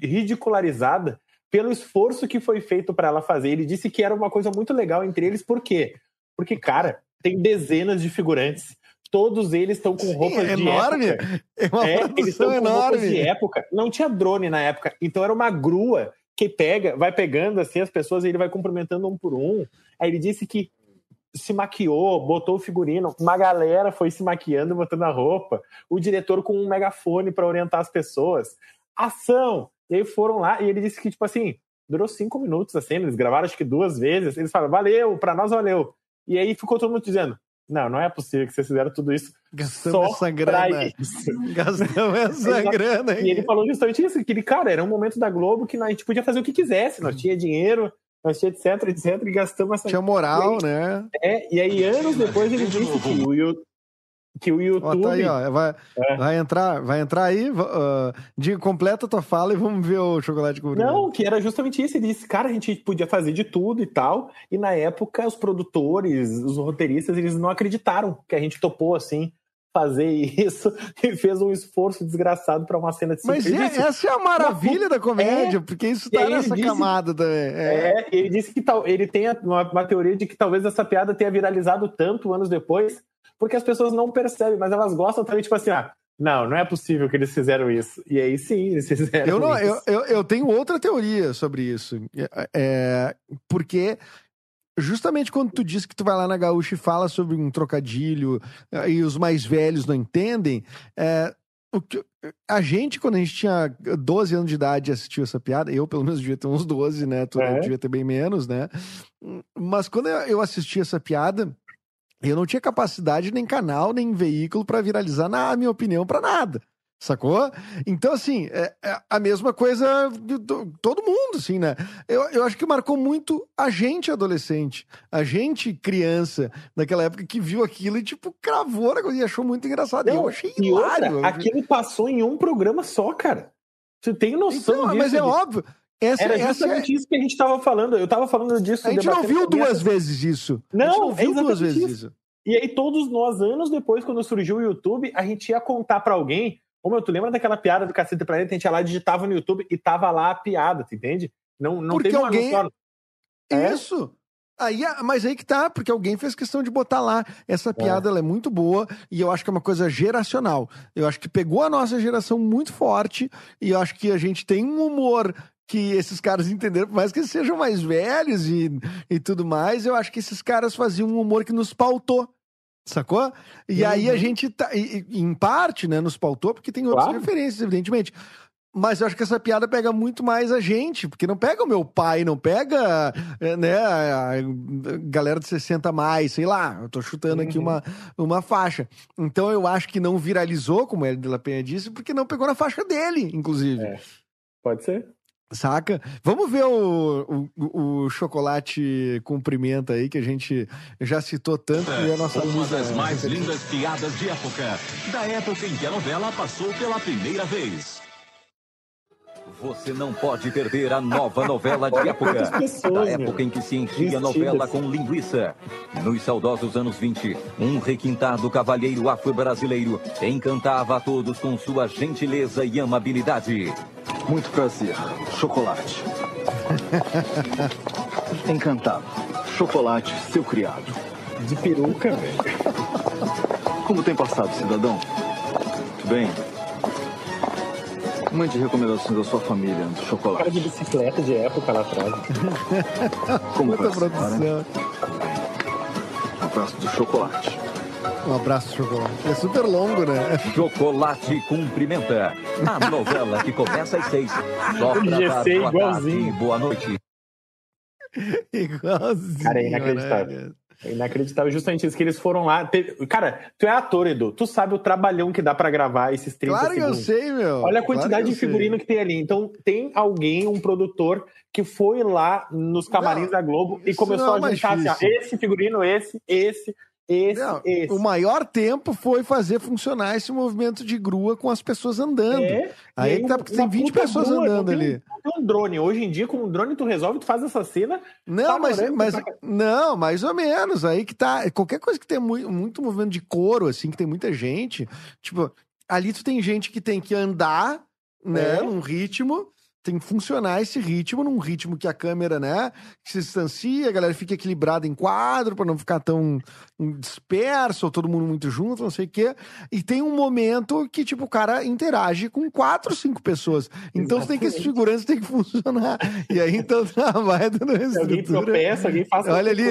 [SPEAKER 3] ridicularizada pelo esforço que foi feito para ela fazer. Ele disse que era uma coisa muito legal entre eles, por quê? Porque, cara, tem dezenas de figurantes. Todos eles estão com roupas Sim, é de enorme. época. É uma é, eles estão com enorme. roupas de época. Não tinha drone na época, então era uma grua que pega, vai pegando assim as pessoas e ele vai cumprimentando um por um. Aí ele disse que se maquiou, botou o figurino, uma galera foi se maquiando, botando a roupa, o diretor com um megafone para orientar as pessoas. Ação! E aí foram lá e ele disse que, tipo assim, durou cinco minutos a cena, eles gravaram acho que duas vezes, eles falaram, valeu, para nós valeu. E aí ficou todo mundo dizendo, não, não é possível que vocês fizeram tudo isso.
[SPEAKER 2] Gastamos essa grana. Gastamos essa grana.
[SPEAKER 3] Hein? E ele falou justamente isso, que ele, cara, era um momento da Globo que a gente podia fazer o que quisesse, nós tinha dinheiro, nós tinha etc, etc, e gastamos essa...
[SPEAKER 2] Tinha moral,
[SPEAKER 3] aí,
[SPEAKER 2] né?
[SPEAKER 3] É, e aí anos depois ele disse que o, que o YouTube.
[SPEAKER 2] Ó, tá aí, ó, vai, é. vai, entrar, vai entrar aí, uh, diga, completa a tua fala e vamos ver o chocolate com
[SPEAKER 3] Não, que era justamente isso. Ele disse, cara, a gente podia fazer de tudo e tal. E na época, os produtores, os roteiristas, eles não acreditaram que a gente topou assim fazer isso e fez um esforço desgraçado para uma cena de
[SPEAKER 2] Mas é, essa é a maravilha da comédia, é, porque isso tá nessa disse, camada também.
[SPEAKER 3] É. é. ele disse que tal, ele tem uma, uma teoria de que talvez essa piada tenha viralizado tanto anos depois porque as pessoas não percebem, mas elas gostam também, tipo assim, ah, não, não é possível que eles fizeram isso. E aí sim, eles fizeram
[SPEAKER 2] eu
[SPEAKER 3] não,
[SPEAKER 2] isso. Eu, eu, eu tenho outra teoria sobre isso. É, é porque justamente quando tu diz que tu vai lá na Gaúcha e fala sobre um trocadilho eh, e os mais velhos não entendem, é, o que, a gente, quando a gente tinha 12 anos de idade, assistiu essa piada. Eu, pelo menos, devia ter uns 12, né? Tu é. devia ter bem menos, né? Mas quando eu assisti essa piada, eu não tinha capacidade, nem canal, nem veículo para viralizar, na minha opinião, para nada. Sacou? Então, assim, é, é, a mesma coisa de todo mundo, assim, né? Eu, eu acho que marcou muito a gente adolescente, a gente criança, naquela época que viu aquilo e, tipo, cravou a coisa e achou muito engraçado. Não, eu achei
[SPEAKER 3] e hilário. Outra, aquilo passou em um programa só, cara. Você tem noção então,
[SPEAKER 2] disso? Mas é óbvio.
[SPEAKER 3] Essa, Era justamente essa é... isso que a gente estava falando. Eu estava falando disso.
[SPEAKER 2] A gente não viu duas vezes isso.
[SPEAKER 3] Não, não viu duas vezes isso. isso. E aí, todos nós, anos depois, quando surgiu o YouTube, a gente ia contar para alguém como eu, tu lembra daquela piada do Cacete Planeta? A gente ia lá, digitava no YouTube e tava lá a piada, tu entende? Não, não
[SPEAKER 2] Porque teve alguém... É? Isso! Aí, mas aí que tá, porque alguém fez questão de botar lá. Essa é. piada é. ela é muito boa e eu acho que é uma coisa geracional. Eu acho que pegou a nossa geração muito forte e eu acho que a gente tem um humor que esses caras entenderam, por mais que eles sejam mais velhos e, e tudo mais, eu acho que esses caras faziam um humor que nos pautou. Sacou? E uhum. aí a gente tá, e, em parte, né, nos pautou, porque tem outras claro. referências, evidentemente. Mas eu acho que essa piada pega muito mais a gente, porque não pega o meu pai, não pega eh, né, a galera de 60 mais, sei lá, eu tô chutando uhum. aqui uma, uma faixa. Então eu acho que não viralizou, como a de La Penha disse, porque não pegou na faixa dele, inclusive. É.
[SPEAKER 3] Pode ser.
[SPEAKER 2] Saca? Vamos ver o, o, o, chocolate cumprimenta aí, que a gente já citou tanto.
[SPEAKER 1] É, a nossa uma das mais lindas piadas de época. Da época em que a novela passou pela primeira vez. Você não pode perder a nova novela de época. Pessoas, da época em que se enchia a novela com linguiça. Nos saudosos anos 20, um requintado cavalheiro afro-brasileiro encantava a todos com sua gentileza e amabilidade.
[SPEAKER 4] Muito prazer. Chocolate. Encantado. Chocolate, seu criado.
[SPEAKER 3] De peruca, velho.
[SPEAKER 4] Como tem passado, cidadão? Tudo bem? Mande recomendações da sua família do chocolate.
[SPEAKER 3] Cara de bicicleta de época lá atrás.
[SPEAKER 4] Como Muita produção. Um abraço do chocolate.
[SPEAKER 2] Um abraço, chocolate. É super longo, né?
[SPEAKER 1] Chocolate cumprimenta. A novela que começa às seis. Só pra dar boa igualzinho. tarde boa noite.
[SPEAKER 2] Igualzinho.
[SPEAKER 3] Cara, é inacreditável. Né? É inacreditável, justamente isso, que eles foram lá. Cara, tu é ator, Edu. Tu sabe o trabalhão que dá para gravar esses 30
[SPEAKER 2] claro
[SPEAKER 3] segundos.
[SPEAKER 2] Claro que eu sei, meu.
[SPEAKER 3] Olha a quantidade claro de figurino sei. que tem ali. Então, tem alguém, um produtor, que foi lá nos camarins não, da Globo e começou é a juntar assim, esse figurino, esse, esse, esse, não, esse.
[SPEAKER 2] O maior tempo foi fazer funcionar esse movimento de grua com as pessoas andando. É, aí, aí tá, porque tem 20 pessoas grua, andando ali.
[SPEAKER 3] um drone. Hoje em dia, com um drone, tu resolve, tu faz essa cena.
[SPEAKER 2] Não, tá mas, mas não, mais ou menos. Aí que tá. Qualquer coisa que tem muito, muito movimento de couro, assim, que tem muita gente. Tipo, ali tu tem gente que tem que andar, né, é. num ritmo tem que funcionar esse ritmo, num ritmo que a câmera, né, que se distancia, a galera fica equilibrada em quadro para não ficar tão disperso, todo mundo muito junto, não sei o quê. E tem um momento que, tipo, o cara interage com quatro, cinco pessoas. Então você tem que, esses figurantes tem que funcionar. E aí, então, vai dando estrutura. Alguém tropeça, alguém faz Olha ali,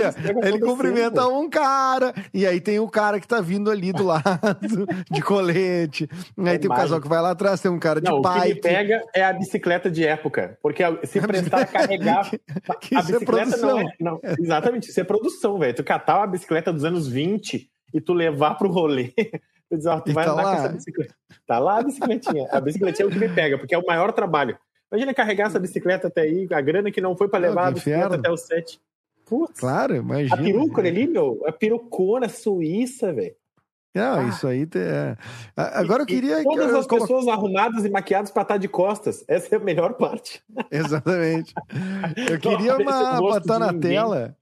[SPEAKER 2] ele cumprimenta um cara, e aí tem o cara que tá vindo ali do lado, de colete. Aí é tem o casal que vai lá atrás, tem um cara de
[SPEAKER 3] não,
[SPEAKER 2] pai. O que
[SPEAKER 3] ele pega é a bicicleta de época, porque se prestar a carregar que, a é bicicleta é não é. Não, exatamente, isso é produção, velho. Tu catar uma bicicleta dos anos 20 e tu levar pro rolê. Tu diz, ó, tu vai tá andar lá. com essa bicicleta. Tá lá a bicicletinha. A bicicletinha é o que me pega, porque é o maior trabalho. Imagina carregar essa bicicleta até aí, a grana que não foi para levar a bicicleta até o set.
[SPEAKER 2] Putz. Claro, imagina.
[SPEAKER 3] A peruca ali, meu, a perucona suíça, velho.
[SPEAKER 2] Não, ah. isso aí. É... Agora eu queria.
[SPEAKER 3] E todas as pessoas arrumadas e maquiadas para estar de costas. Essa é a melhor parte.
[SPEAKER 2] Exatamente. Eu queria uma botar na ninguém. tela.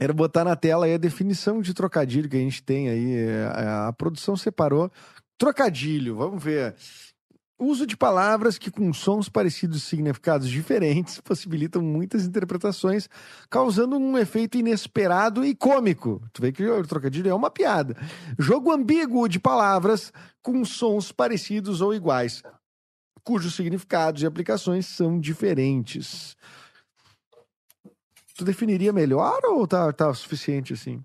[SPEAKER 2] Era botar na tela aí a definição de trocadilho que a gente tem aí. A, a produção separou. Trocadilho, vamos ver. Uso de palavras que, com sons parecidos e significados diferentes, possibilitam muitas interpretações, causando um efeito inesperado e cômico. Tu vê que o trocadilho é uma piada. Jogo ambíguo de palavras com sons parecidos ou iguais, cujos significados e aplicações são diferentes. Tu definiria melhor ou tá, tá suficiente assim?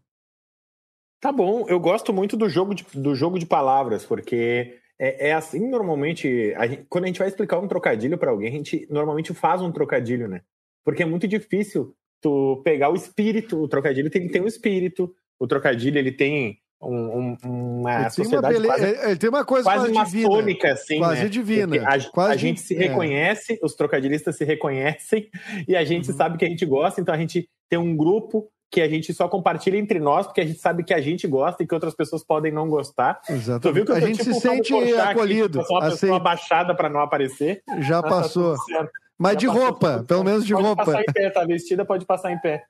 [SPEAKER 3] Tá bom, eu gosto muito do jogo de, do jogo de palavras, porque é, é assim normalmente. A gente, quando a gente vai explicar um trocadilho para alguém, a gente normalmente faz um trocadilho, né? Porque é muito difícil tu pegar o espírito. O trocadilho tem que ter um espírito. O trocadilho ele tem um, um, uma ele sociedade uma quase,
[SPEAKER 2] ele tem uma coisa
[SPEAKER 3] quase, quase maçônica, assim,
[SPEAKER 2] quase
[SPEAKER 3] né?
[SPEAKER 2] divina.
[SPEAKER 3] A,
[SPEAKER 2] quase
[SPEAKER 3] a gente se é. reconhece, os trocadilhistas se reconhecem e a gente uhum. sabe que a gente gosta, então a gente tem um grupo que a gente só compartilha entre nós, porque a gente sabe que a gente gosta e que outras pessoas podem não gostar.
[SPEAKER 2] Exato.
[SPEAKER 3] Tu viu que eu
[SPEAKER 2] a gente tipo, se sente acolhido.
[SPEAKER 3] Aqui, só uma pessoa abaixada para não aparecer.
[SPEAKER 2] Já tá passou. Tá Mas Já de passou roupa, pelo menos de
[SPEAKER 3] pode
[SPEAKER 2] roupa.
[SPEAKER 3] Pode passar em pé, tá vestida, pode passar em pé.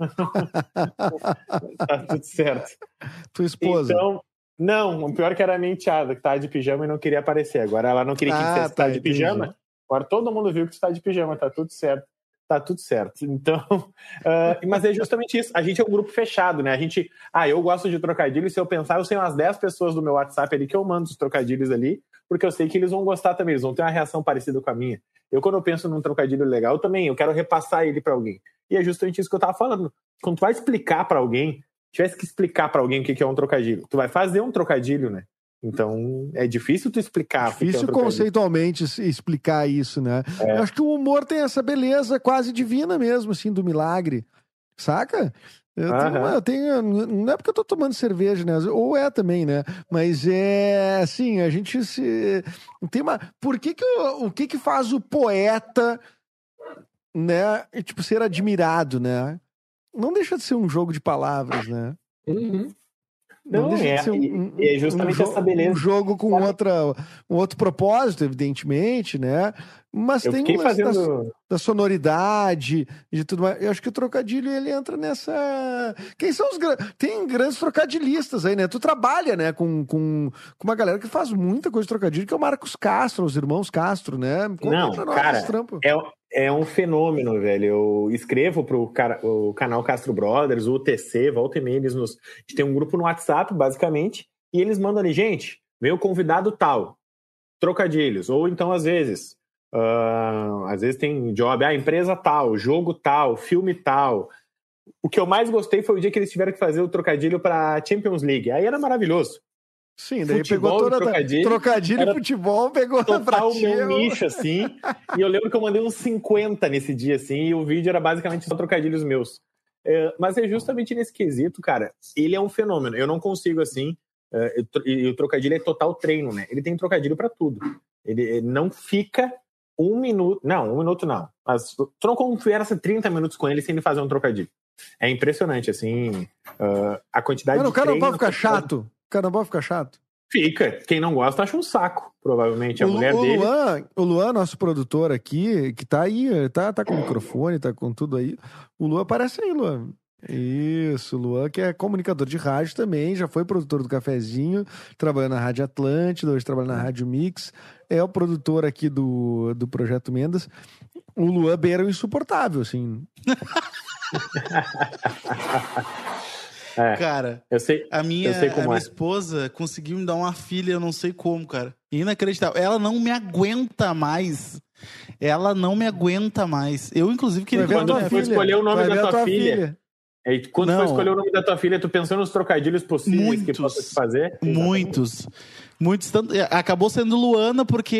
[SPEAKER 3] tá tudo certo.
[SPEAKER 2] Tua esposa.
[SPEAKER 3] Então, não, o pior é que era a minha enteada, que tava de pijama e não queria aparecer. Agora ela não queria que ah, dissesse tá, tá de pijama. Agora todo mundo viu que tu tá de pijama, tá tudo certo tá tudo certo. Então, uh, mas é justamente isso. A gente é um grupo fechado, né? A gente, ah, eu gosto de trocadilhos. Se eu pensar, eu sei umas 10 pessoas do meu WhatsApp ali que eu mando os trocadilhos ali, porque eu sei que eles vão gostar também, eles vão ter uma reação parecida com a minha. Eu, quando eu penso num trocadilho legal, eu também, eu quero repassar ele para alguém. E é justamente isso que eu tava falando. Quando tu vai explicar para alguém, tivesse que explicar para alguém o que é um trocadilho, tu vai fazer um trocadilho, né? Então, é difícil tu explicar.
[SPEAKER 2] Difícil é conceitualmente explicar isso, né? É. Eu acho que o humor tem essa beleza quase divina mesmo, assim, do milagre. Saca? Eu, tenho, eu tenho, não é porque eu tô tomando cerveja, né? Ou é também, né? Mas é assim, a gente se tem uma. Por que que o, o que que faz o poeta, né? Tipo ser admirado, né? Não deixa de ser um jogo de palavras, né?
[SPEAKER 3] Uhum. Não, é, um, é justamente um, essa beleza.
[SPEAKER 2] Um jogo com outra, um outro propósito, evidentemente, né? Mas eu tem um fazendo... da, da, sonoridade, de tudo mais. Eu acho que o trocadilho ele entra nessa. Quem são os. Tem grandes trocadilistas aí, né? Tu trabalha, né, com, com, com uma galera que faz muita coisa de trocadilho, que é o Marcos Castro, os irmãos Castro, né?
[SPEAKER 3] Conta Não, cara, é, é um fenômeno, velho. Eu escrevo pro cara, o canal Castro Brothers, o UTC, volta e meia, eles nos. A gente tem um grupo no WhatsApp, basicamente, e eles mandam ali, gente, vem o convidado tal, trocadilhos. Ou então, às vezes, Uh, às vezes tem job, ah, empresa tal, jogo tal, filme tal. O que eu mais gostei foi o dia que eles tiveram que fazer o trocadilho para Champions League. Aí era maravilhoso.
[SPEAKER 2] Sim, daí futebol, pegou toda trocadilho,
[SPEAKER 3] trocadilho
[SPEAKER 2] e futebol, pegou
[SPEAKER 3] total o meu nicho, assim. e eu lembro que eu mandei uns 50 nesse dia, assim, e o vídeo era basicamente só trocadilhos meus. É, mas é justamente nesse quesito, cara, ele é um fenômeno. Eu não consigo, assim, é, e o trocadilho é total treino, né? Ele tem trocadilho para tudo. Ele, ele não fica um minuto. Não, um minuto não. Mas tu não conversa 30 minutos com ele sem ele fazer um trocadilho. É impressionante, assim, uh, a quantidade
[SPEAKER 2] Mano,
[SPEAKER 3] de.
[SPEAKER 2] O cara não pode ficar chato. O cara não pode ficar chato.
[SPEAKER 3] Fica. Quem não gosta acha um saco, provavelmente. A o, mulher
[SPEAKER 2] o
[SPEAKER 3] dele.
[SPEAKER 2] Luan, o Luan, nosso produtor aqui, que tá aí, tá, tá com o microfone, tá com tudo aí. O Luan aparece aí, Luan. Isso, Luan, que é comunicador de rádio também, já foi produtor do Cafezinho, trabalhou na Rádio Atlântida, hoje trabalha na Rádio Mix, é o produtor aqui do, do Projeto Mendas. O Luan beira o insuportável, assim.
[SPEAKER 5] é, cara, eu sei, a minha, eu sei como a minha é. esposa conseguiu me dar uma filha, eu não sei como, cara. Inacreditável. Ela não me aguenta mais. Ela não me aguenta mais. Eu, inclusive, queria...
[SPEAKER 3] Quando tu escolher o nome da tua, filha... filha e quando não. for escolher o nome da tua filha, tu pensou nos trocadilhos possíveis muitos, que possa fazer?
[SPEAKER 5] Muitos. Muitos. Tanto, acabou sendo Luana porque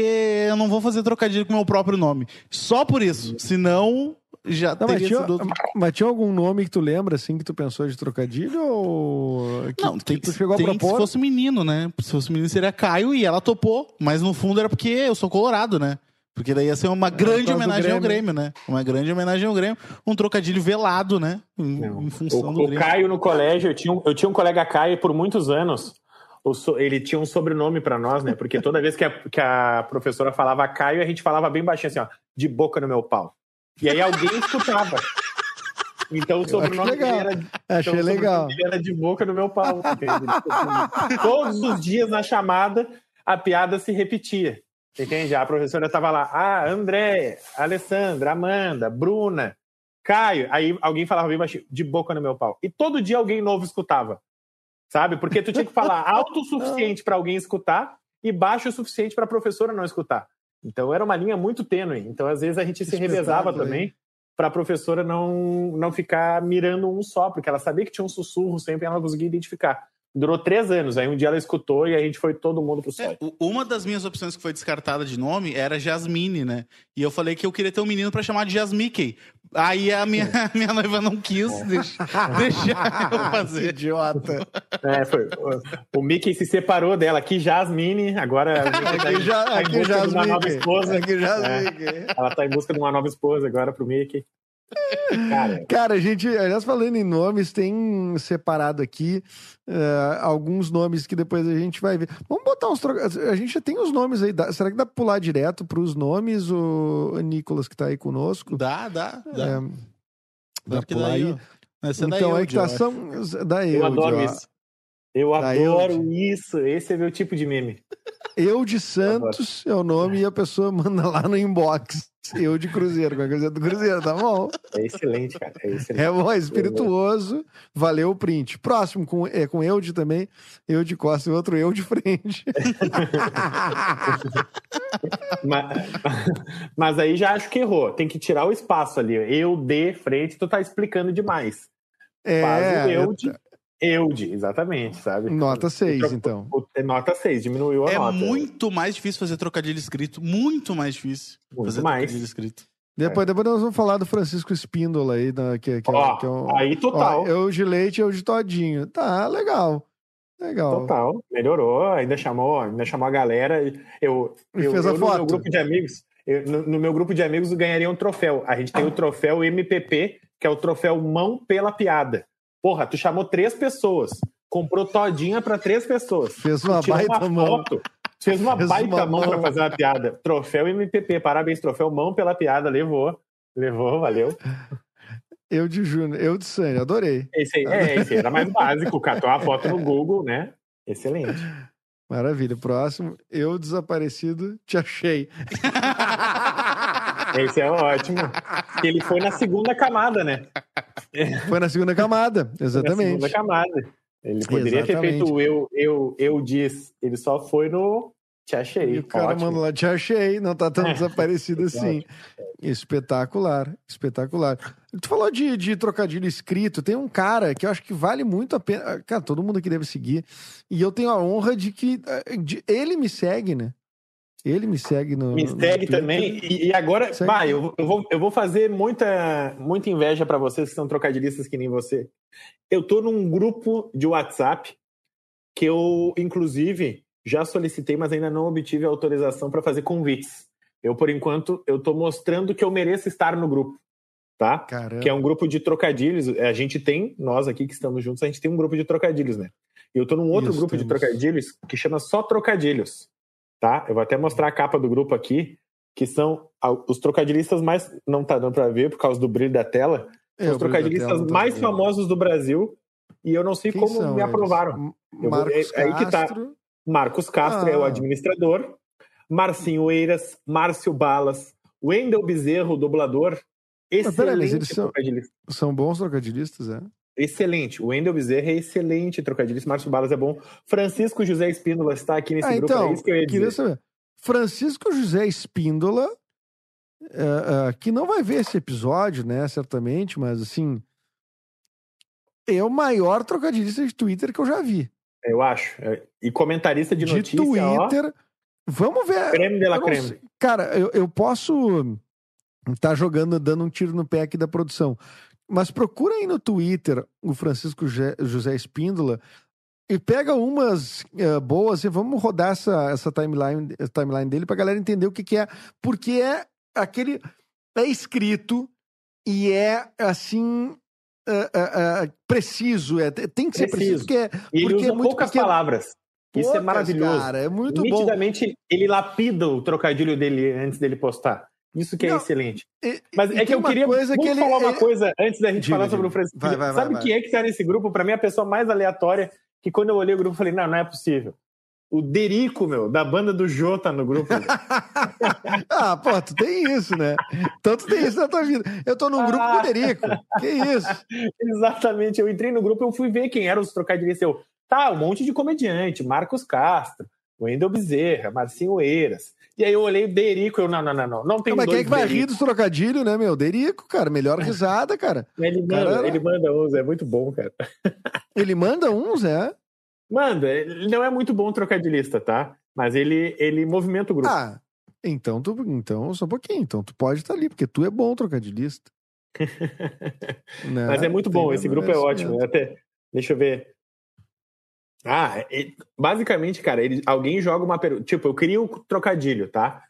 [SPEAKER 5] eu não vou fazer trocadilho com o meu próprio nome. Só por isso. Senão, já não, teria
[SPEAKER 2] mas tinha,
[SPEAKER 5] sido
[SPEAKER 2] Mas tinha algum nome que tu lembra, assim, que tu pensou de trocadilho? Ou que,
[SPEAKER 5] não, tem, que tu chegou tem, a propor? Se fosse menino, né? Se fosse menino seria Caio e ela topou. Mas no fundo era porque eu sou colorado, né? Porque daí ia ser uma é, grande homenagem Grêmio. ao Grêmio, né? Uma grande homenagem ao Grêmio. Um trocadilho velado, né?
[SPEAKER 3] Em, em função o, do Grêmio. O Caio no colégio, eu tinha, um, eu tinha um colega Caio por muitos anos. Ele tinha um sobrenome para nós, né? Porque toda vez que a, que a professora falava Caio, a gente falava bem baixinho assim, ó, de boca no meu pau. E aí alguém escutava. Então o sobrenome dele era,
[SPEAKER 2] Achei então, legal.
[SPEAKER 3] era de boca no meu pau. Todos os dias na chamada, a piada se repetia. Entende? A professora estava lá, ah, André, Alessandra, Amanda, Bruna, Caio. Aí alguém falava bem baixinho, de boca no meu pau. E todo dia alguém novo escutava. Sabe? Porque tu tinha que falar alto o suficiente para alguém escutar e baixo o suficiente para a professora não escutar. Então era uma linha muito tênue. Então às vezes a gente se revezava também para a professora não, não ficar mirando um só, porque ela sabia que tinha um sussurro sempre e ela conseguia identificar. Durou três anos. Aí um dia ela escutou e a gente foi todo mundo pro sol. É,
[SPEAKER 5] uma das minhas opções que foi descartada de nome era Jasmine, né? E eu falei que eu queria ter um menino para chamar de Jasmickey. Aí a minha, a minha noiva não quis é. deixar, deixar eu fazer.
[SPEAKER 2] Idiota.
[SPEAKER 3] É, foi. O, o, Mickey se separou dela. Aqui, Jasmine. Agora.
[SPEAKER 2] Aqui, já,
[SPEAKER 3] tá
[SPEAKER 2] aqui Jasmine. Uma nova
[SPEAKER 3] esposa.
[SPEAKER 2] Aqui, Jasmine.
[SPEAKER 3] É, ela tá em busca de uma nova esposa agora pro Mickey.
[SPEAKER 2] Cara, Cara, a gente, aliás, falando em nomes, tem separado aqui uh, alguns nomes que depois a gente vai ver. Vamos botar uns trocadilhos. A gente já tem os nomes aí. Será que dá pra pular direto pros nomes, o Nicolas que tá aí conosco?
[SPEAKER 5] Dá, dá. Dá, é,
[SPEAKER 2] dá pra pular aí. Essa é então, aí que tá são da
[SPEAKER 3] Eu adoro ó. isso. Eu adoro isso. Esse é meu tipo de meme.
[SPEAKER 2] Eu de Santos é o nome e a pessoa manda lá no inbox. Eu de Cruzeiro, com a camiseta do Cruzeiro, tá bom?
[SPEAKER 3] É excelente, cara. É, excelente.
[SPEAKER 2] é bom, é espirituoso. Valeu o print. Próximo, com, é com eu de também. Eu de costa e outro eu de frente.
[SPEAKER 3] mas, mas, aí já acho que errou. Tem que tirar o espaço ali. Eu de frente, tu tá explicando demais. É, Faz o eu de. Eude, exatamente, sabe?
[SPEAKER 2] Nota 6, então.
[SPEAKER 3] É nota 6, diminuiu a
[SPEAKER 5] é
[SPEAKER 3] nota.
[SPEAKER 5] É muito mais difícil fazer trocadilho escrito, muito mais difícil
[SPEAKER 3] muito
[SPEAKER 5] fazer
[SPEAKER 3] mais. trocadilho escrito.
[SPEAKER 2] Depois, é. depois nós vamos falar do Francisco Espíndola aí, né, que, que,
[SPEAKER 3] ó,
[SPEAKER 2] que é
[SPEAKER 3] um, aí total.
[SPEAKER 2] Ó, eu de leite, eu de todinho. Tá, legal. Legal.
[SPEAKER 3] Total, melhorou, ainda chamou, ainda chamou a galera. Eu, eu,
[SPEAKER 2] fez a
[SPEAKER 3] eu,
[SPEAKER 2] foto.
[SPEAKER 3] no meu grupo de amigos, eu, no, no, meu grupo de amigos eu ganharia um troféu. A gente tem o troféu MPP, que é o troféu mão pela piada. Porra, tu chamou três pessoas comprou todinha para três pessoas.
[SPEAKER 2] Fez uma baita uma mão. Foto,
[SPEAKER 3] fez uma fez baita uma mão, para fazer uma piada. Troféu MPP, parabéns, troféu mão pela piada, levou. Levou, valeu.
[SPEAKER 2] Eu de Júnior, eu de Sânia, adorei.
[SPEAKER 3] Esse aí, é, esse era mais básico, catou a foto no Google, né? Excelente.
[SPEAKER 2] Maravilha. Próximo, eu desaparecido, te achei.
[SPEAKER 3] Esse é ótimo. Ele foi na segunda camada, né?
[SPEAKER 2] Foi na segunda camada, exatamente.
[SPEAKER 3] Na segunda camada. Ele poderia Exatamente. ter feito o eu, eu, eu diz. Ele só foi no te achei.
[SPEAKER 2] E o cara Ótimo. mandou lá, te achei, não tá tão desaparecido assim. Espetacular, espetacular. Tu falou de, de trocadilho escrito, tem um cara que eu acho que vale muito a pena. Cara, todo mundo aqui deve seguir. E eu tenho a honra de que de, ele me segue, né? Ele me segue no.
[SPEAKER 3] Me segue no também. E, agora, bah, eu, eu, vou, eu vou fazer muita, muita inveja para vocês que são trocadilhistas que nem você. Eu tô num grupo de WhatsApp que eu, inclusive, já solicitei, mas ainda não obtive autorização para fazer convites. Eu, por enquanto, eu tô mostrando que eu mereço estar no grupo. Tá?
[SPEAKER 2] Caramba.
[SPEAKER 3] Que é um grupo de trocadilhos. A gente tem, nós aqui que estamos juntos, a gente tem um grupo de trocadilhos, né? E eu tô num outro Isso, grupo temos. de trocadilhos que chama Só Trocadilhos tá? Eu vou até mostrar a capa do grupo aqui, que são os trocadilhistas mais. Não tá dando para ver por causa do brilho da tela. É, os trocadilhistas tá mais famosos do Brasil. E eu não sei Quem como me aprovaram.
[SPEAKER 2] Marcos
[SPEAKER 3] é, aí que tá. Marcos Castro ah. é o ah. administrador. Marcinho Eiras, Márcio Balas, Wendel Bezerro, dublador. Excelente
[SPEAKER 2] mas, peraí, mas eles são, são bons trocadilhistas, é?
[SPEAKER 3] Excelente. O Wendel Bezerra é excelente, trocadilho. Márcio Balas é bom. Francisco José Espíndola está aqui nesse ah, grupo. Então, é isso que eu ia dizer. Saber.
[SPEAKER 2] Francisco José Espíndola, é, é, que não vai ver esse episódio, né, certamente, mas assim, é o maior trocadilhista de Twitter que eu já vi.
[SPEAKER 3] Eu acho. É, e comentarista de, de notícia,
[SPEAKER 2] Twitter. Ó, vamos ver.
[SPEAKER 3] Creme de la creme.
[SPEAKER 2] Cara, eu, eu posso estar tá jogando, dando um tiro no pé aqui da produção. Mas procura aí no Twitter o Francisco José Espíndola e pega umas uh, boas e vamos rodar essa, essa timeline, timeline dele pra galera entender o que, que é. Porque é aquele. É escrito e é assim. Uh, uh, preciso, é, tem que ser preciso, porque, é, ele
[SPEAKER 3] usa
[SPEAKER 2] é muito
[SPEAKER 3] poucas
[SPEAKER 2] pequeno.
[SPEAKER 3] palavras. Poucas, Isso é maravilhoso.
[SPEAKER 2] Cara, é muito
[SPEAKER 3] Nitidamente,
[SPEAKER 2] bom.
[SPEAKER 3] ele lapida o trocadilho dele antes dele postar. Isso que é não, excelente.
[SPEAKER 2] E,
[SPEAKER 3] Mas é que eu queria
[SPEAKER 2] coisa
[SPEAKER 3] que
[SPEAKER 2] ele,
[SPEAKER 3] falar uma
[SPEAKER 2] ele...
[SPEAKER 3] coisa antes da gente diga, falar diga. sobre o Francisco. Vai, vai, Sabe vai, quem é que está nesse grupo? Para mim, a pessoa mais aleatória, que quando eu olhei o grupo, eu falei, não, não é possível. O Derico, meu, da banda do Jô tá no grupo.
[SPEAKER 2] ah, pô, tu tem isso, né? Então tu tem isso na tua vida. Eu tô num grupo ah. com o Derico. Que isso?
[SPEAKER 3] Exatamente. Eu entrei no grupo, eu fui ver quem eram os trocadilhos. Eu, tá, um monte de comediante. Marcos Castro, Wendel Bezerra, Marcinho Eiras. E aí eu olhei Derico, eu, não, não, não, não. Não tem
[SPEAKER 2] Mas
[SPEAKER 3] quem
[SPEAKER 2] é que vai rir dos trocadilhos, né, meu? Derico, cara, melhor risada, cara.
[SPEAKER 3] Ele manda, cara... ele manda uns, é muito bom, cara.
[SPEAKER 2] Ele manda uns, é?
[SPEAKER 3] Manda, ele não é muito bom trocadilhista, tá? Mas ele, ele movimenta o grupo.
[SPEAKER 2] Ah, então, tu, então só um pouquinho. Então tu pode estar ali, porque tu é bom trocadilhista.
[SPEAKER 3] né? Mas é muito bom, esse grupo é ótimo. Até, deixa eu ver. Ah, basicamente, cara, ele, alguém joga uma pergunta. Tipo, eu crio um trocadilho, tá?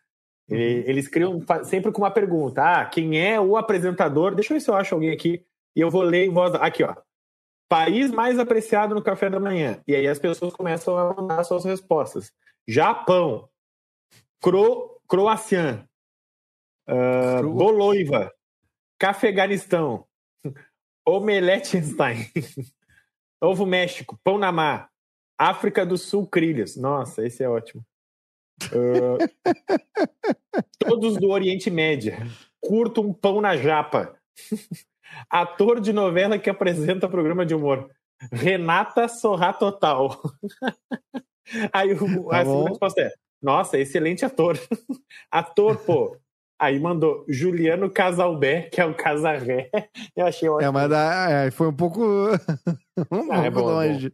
[SPEAKER 3] Uhum. Eles criam sempre com uma pergunta. Ah, quem é o apresentador? Deixa eu ver se eu acho alguém aqui. E eu vou ler em voz. Aqui, ó. País mais apreciado no café da manhã. E aí as pessoas começam a mandar suas respostas. Japão. Cro, Croácia. Uh, Boloiva. Cafeganistão. Omeletestein. Ovo México. Pão na mar. África do Sul, Crilhas. Nossa, esse é ótimo. Uh, todos do Oriente Médio. Curto um pão na japa. Ator de novela que apresenta programa de humor. Renata Sorra Total. Aí o, tá a segunda resposta é: Nossa, excelente ator. ator, pô. Aí mandou Juliano Casalbé, que é o Casarré. Eu achei ótimo.
[SPEAKER 2] É, mas é, foi um pouco, um ah, é pouco é bom, longe.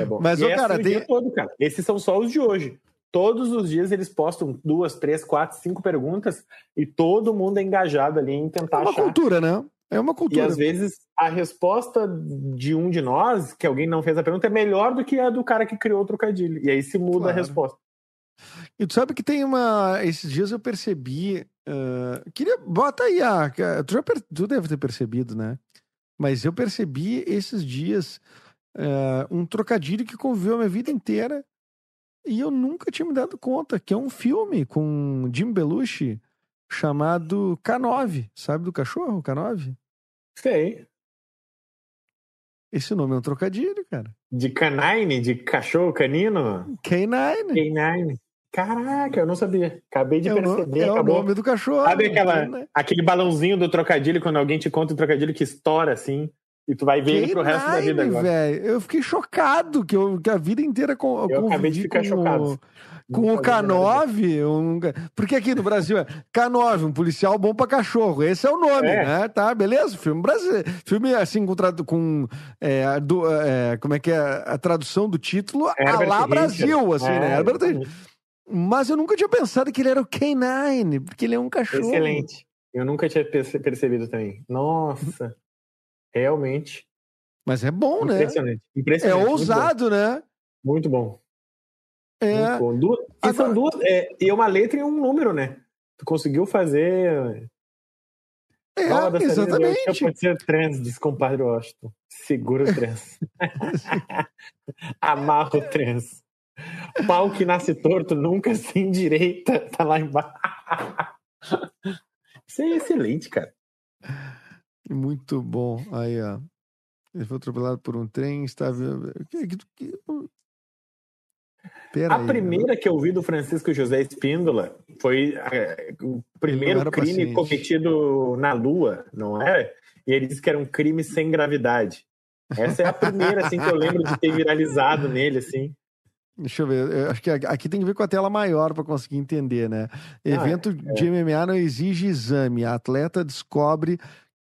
[SPEAKER 3] É bom. Mas, o cara, tem... todo, cara. Esses são só os de hoje. Todos os dias eles postam duas, três, quatro, cinco perguntas e todo mundo é engajado ali em tentar
[SPEAKER 2] É uma
[SPEAKER 3] achar.
[SPEAKER 2] cultura, né? É uma cultura.
[SPEAKER 3] E às vezes a resposta de um de nós, que alguém não fez a pergunta, é melhor do que a do cara que criou o trocadilho. E aí se muda claro. a resposta.
[SPEAKER 2] E tu sabe que tem uma. Esses dias eu percebi. Uh... Queria. Bota aí, ah, tu, já tu deve ter percebido, né? Mas eu percebi esses dias uh, um trocadilho que conviveu a minha vida inteira e eu nunca tinha me dado conta, que é um filme com Jim Belushi chamado K9. Sabe do cachorro, K9?
[SPEAKER 3] Sei.
[SPEAKER 2] Esse nome é um trocadilho, cara.
[SPEAKER 3] De canine? De cachorro canino?
[SPEAKER 2] K9.
[SPEAKER 3] K9. Caraca, eu não sabia. Acabei de é perceber.
[SPEAKER 2] O, é acabou. o nome do cachorro.
[SPEAKER 3] Sabe aquela, aquele balãozinho do trocadilho, quando alguém te conta um trocadilho que estoura assim, e tu vai ver ele pro resto da vida agora.
[SPEAKER 2] Véio. Eu fiquei chocado que, eu, que a vida inteira com,
[SPEAKER 3] Eu acabei de ficar chocado.
[SPEAKER 2] Com o K9, um, porque aqui no Brasil é K9, um policial bom pra cachorro. Esse é o nome, é. né? Tá, beleza? Filme brasileiro. Filme assim com. com é, do, é, como é que é a tradução do título? Herbert a lá Brasil, assim, né? É, Herbert mas eu nunca tinha pensado que ele era o K9, porque ele é um cachorro.
[SPEAKER 3] Excelente. Eu nunca tinha percebido também. Nossa, realmente.
[SPEAKER 2] Mas é bom,
[SPEAKER 3] né? Impressionante.
[SPEAKER 2] Impressionante. É ousado, né?
[SPEAKER 3] Muito bom.
[SPEAKER 2] É.
[SPEAKER 3] Muito bom. Duas, Agora... são duas. É, e uma letra e um número, né? Tu conseguiu fazer.
[SPEAKER 2] É, exatamente.
[SPEAKER 3] Pode ser trans, diz compadre Washington. Segura o trans. Amarra o trans. Pau que nasce torto nunca se endireita. Tá lá embaixo. Isso é excelente, cara.
[SPEAKER 2] Muito bom. Aí, ó. Ele foi atropelado por um trem, estava.
[SPEAKER 3] Pera a aí, primeira que eu vi do Francisco José Espíndola foi é, o primeiro crime paciente. cometido na Lua, não é? E ele disse que era um crime sem gravidade. Essa é a primeira assim que eu lembro de ter viralizado nele assim.
[SPEAKER 2] Deixa eu ver, eu acho que aqui tem que ver com a tela maior para conseguir entender, né? Ah, Evento é. de MMA não exige exame, a atleta descobre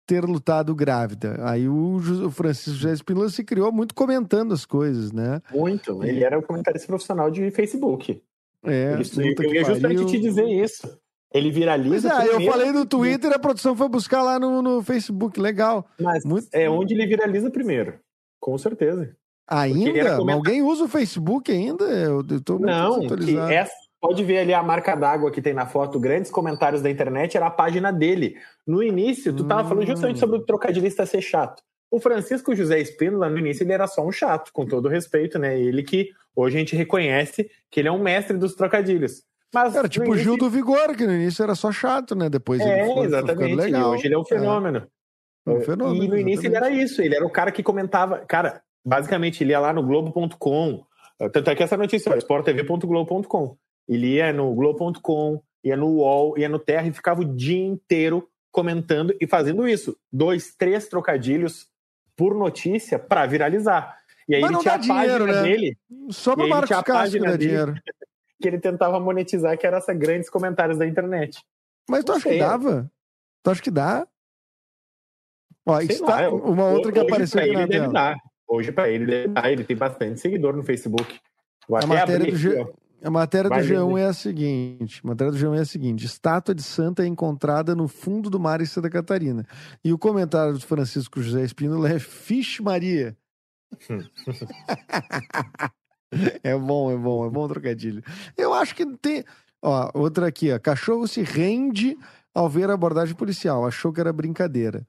[SPEAKER 2] ter lutado grávida. Aí o Francisco José Espinosa se criou muito comentando as coisas, né?
[SPEAKER 3] Muito, ele era um comentarista profissional de Facebook.
[SPEAKER 2] É,
[SPEAKER 3] ele, eu ia justamente te dizer isso. Ele viraliza.
[SPEAKER 2] Pois é, eu falei no Twitter, a produção foi buscar lá no, no Facebook, legal.
[SPEAKER 3] Mas muito... é onde ele viraliza primeiro, com certeza.
[SPEAKER 2] Ainda? Alguém usa o Facebook ainda? Eu, tô muito
[SPEAKER 3] Não, essa, pode ver ali a marca d'água que tem na foto, grandes comentários da internet, era a página dele. No início, tu tava hum. falando justamente sobre o trocadilhista ser chato. O Francisco José Espíndola, no início, ele era só um chato, com todo respeito, né? Ele que hoje a gente reconhece que ele é um mestre dos trocadilhos. Mas,
[SPEAKER 2] era tipo o Gil do Vigor, que no início era só chato, né? Depois
[SPEAKER 3] é, ele foi, exatamente. Foi legal. E hoje ele é um fenômeno. É. Um fenômeno e no início exatamente. ele era isso, ele era o cara que comentava. Cara, basicamente ele ia lá no Globo.com. Tanto é que essa notícia, é sporttv.globo.com. Ele ia no Globo.com, ia no UOL, ia no Terra e ficava o dia inteiro comentando e fazendo isso. Dois, três trocadilhos por notícia para viralizar. E aí Mas ele tinha a página dinheiro, né? dele.
[SPEAKER 2] Só para Marcos Castro dá dinheiro.
[SPEAKER 3] que ele tentava monetizar, que era essa grandes comentários da internet.
[SPEAKER 2] Mas tu acha que dava? Tu acha que dá? Ó, está lá, uma outra que apareceu aqui na tela. Dar.
[SPEAKER 3] Hoje para ele ele tem bastante seguidor no Facebook.
[SPEAKER 2] Vou a matéria, do, G... a matéria do G1 é a seguinte: a matéria do G1 é a seguinte: estátua de santa é encontrada no fundo do mar em Santa Catarina. E o comentário do Francisco José Espínola é Fish Maria. é bom, é bom, é bom trocadilho. Eu acho que tem. Ó, outra aqui, ó. Cachorro se rende ao ver a abordagem policial. Achou que era brincadeira.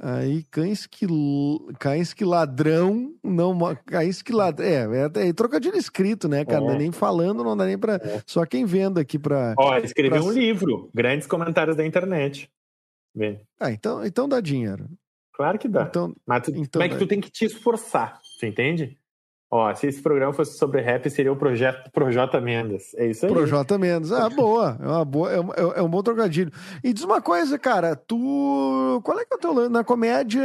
[SPEAKER 2] Aí cães que, cães que ladrão não. Cães que ladrão. É, é, é trocadilho escrito, né, cara? É. Não nem falando, não dá nem pra. É. Só quem vendo aqui pra.
[SPEAKER 3] Ó, escreveu pra... um livro, grandes comentários da internet. Vê.
[SPEAKER 2] Ah, então, então dá dinheiro.
[SPEAKER 3] Claro que dá. Então, Mas tu, então como é que tu tem que te esforçar, tu entende? Ó, se esse programa fosse sobre rap, seria o projeto Projota Mendes. É isso aí.
[SPEAKER 2] Projota Mendes. Ah, boa. É uma boa, é um, é um bom trocadilho. E diz uma coisa, cara, tu. Qual é que é o teu na comédia,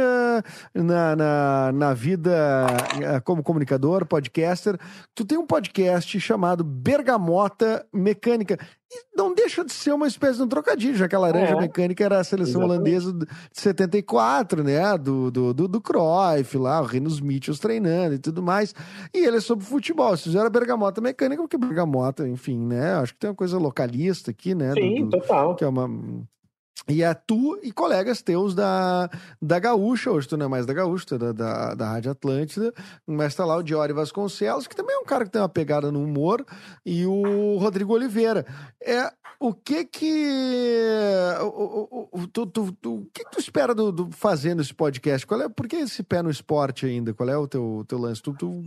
[SPEAKER 2] na, na, na vida eh, como comunicador, podcaster? Tu tem um podcast chamado Bergamota Mecânica. E não deixa de ser uma espécie de um trocadilho, já que a Laranja é. Mecânica era a seleção Exatamente. holandesa de 74, né? Do, do, do, do Cruyff lá, o Renos Mitchells treinando e tudo mais. E ele é sobre futebol. Eles fizeram a Bergamota Mecânica, porque Bergamota, enfim, né? Acho que tem uma coisa localista aqui, né?
[SPEAKER 3] Sim, do, total.
[SPEAKER 2] Que é uma e é tu e colegas teus da, da Gaúcha, hoje tu não é mais da Gaúcha, é da, da, da Rádio Atlântida, mas tá lá o Diori Vasconcelos, que também é um cara que tem uma pegada no humor, e o Rodrigo Oliveira. É, o que que... O, o, tu, tu, tu, o que, que tu espera do, do, fazendo esse podcast? Qual é, por que esse pé no esporte ainda? Qual é o teu, teu lance? Tu, tu,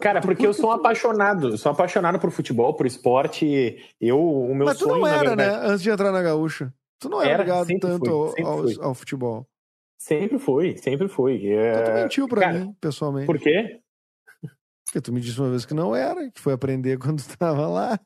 [SPEAKER 3] Cara, porque eu sou um apaixonado, sou apaixonado por futebol, por esporte. Eu, o meu
[SPEAKER 2] Mas
[SPEAKER 3] tu
[SPEAKER 2] sonho, não era, né? Antes de entrar na Gaúcha. Tu não era, era ligado tanto fui, ao, ao, futebol.
[SPEAKER 3] Sempre foi, sempre foi. É...
[SPEAKER 2] Então tu mentiu pra Cara, mim, pessoalmente.
[SPEAKER 3] Por quê?
[SPEAKER 2] Porque tu me disse uma vez que não era, que foi aprender quando tu tava lá.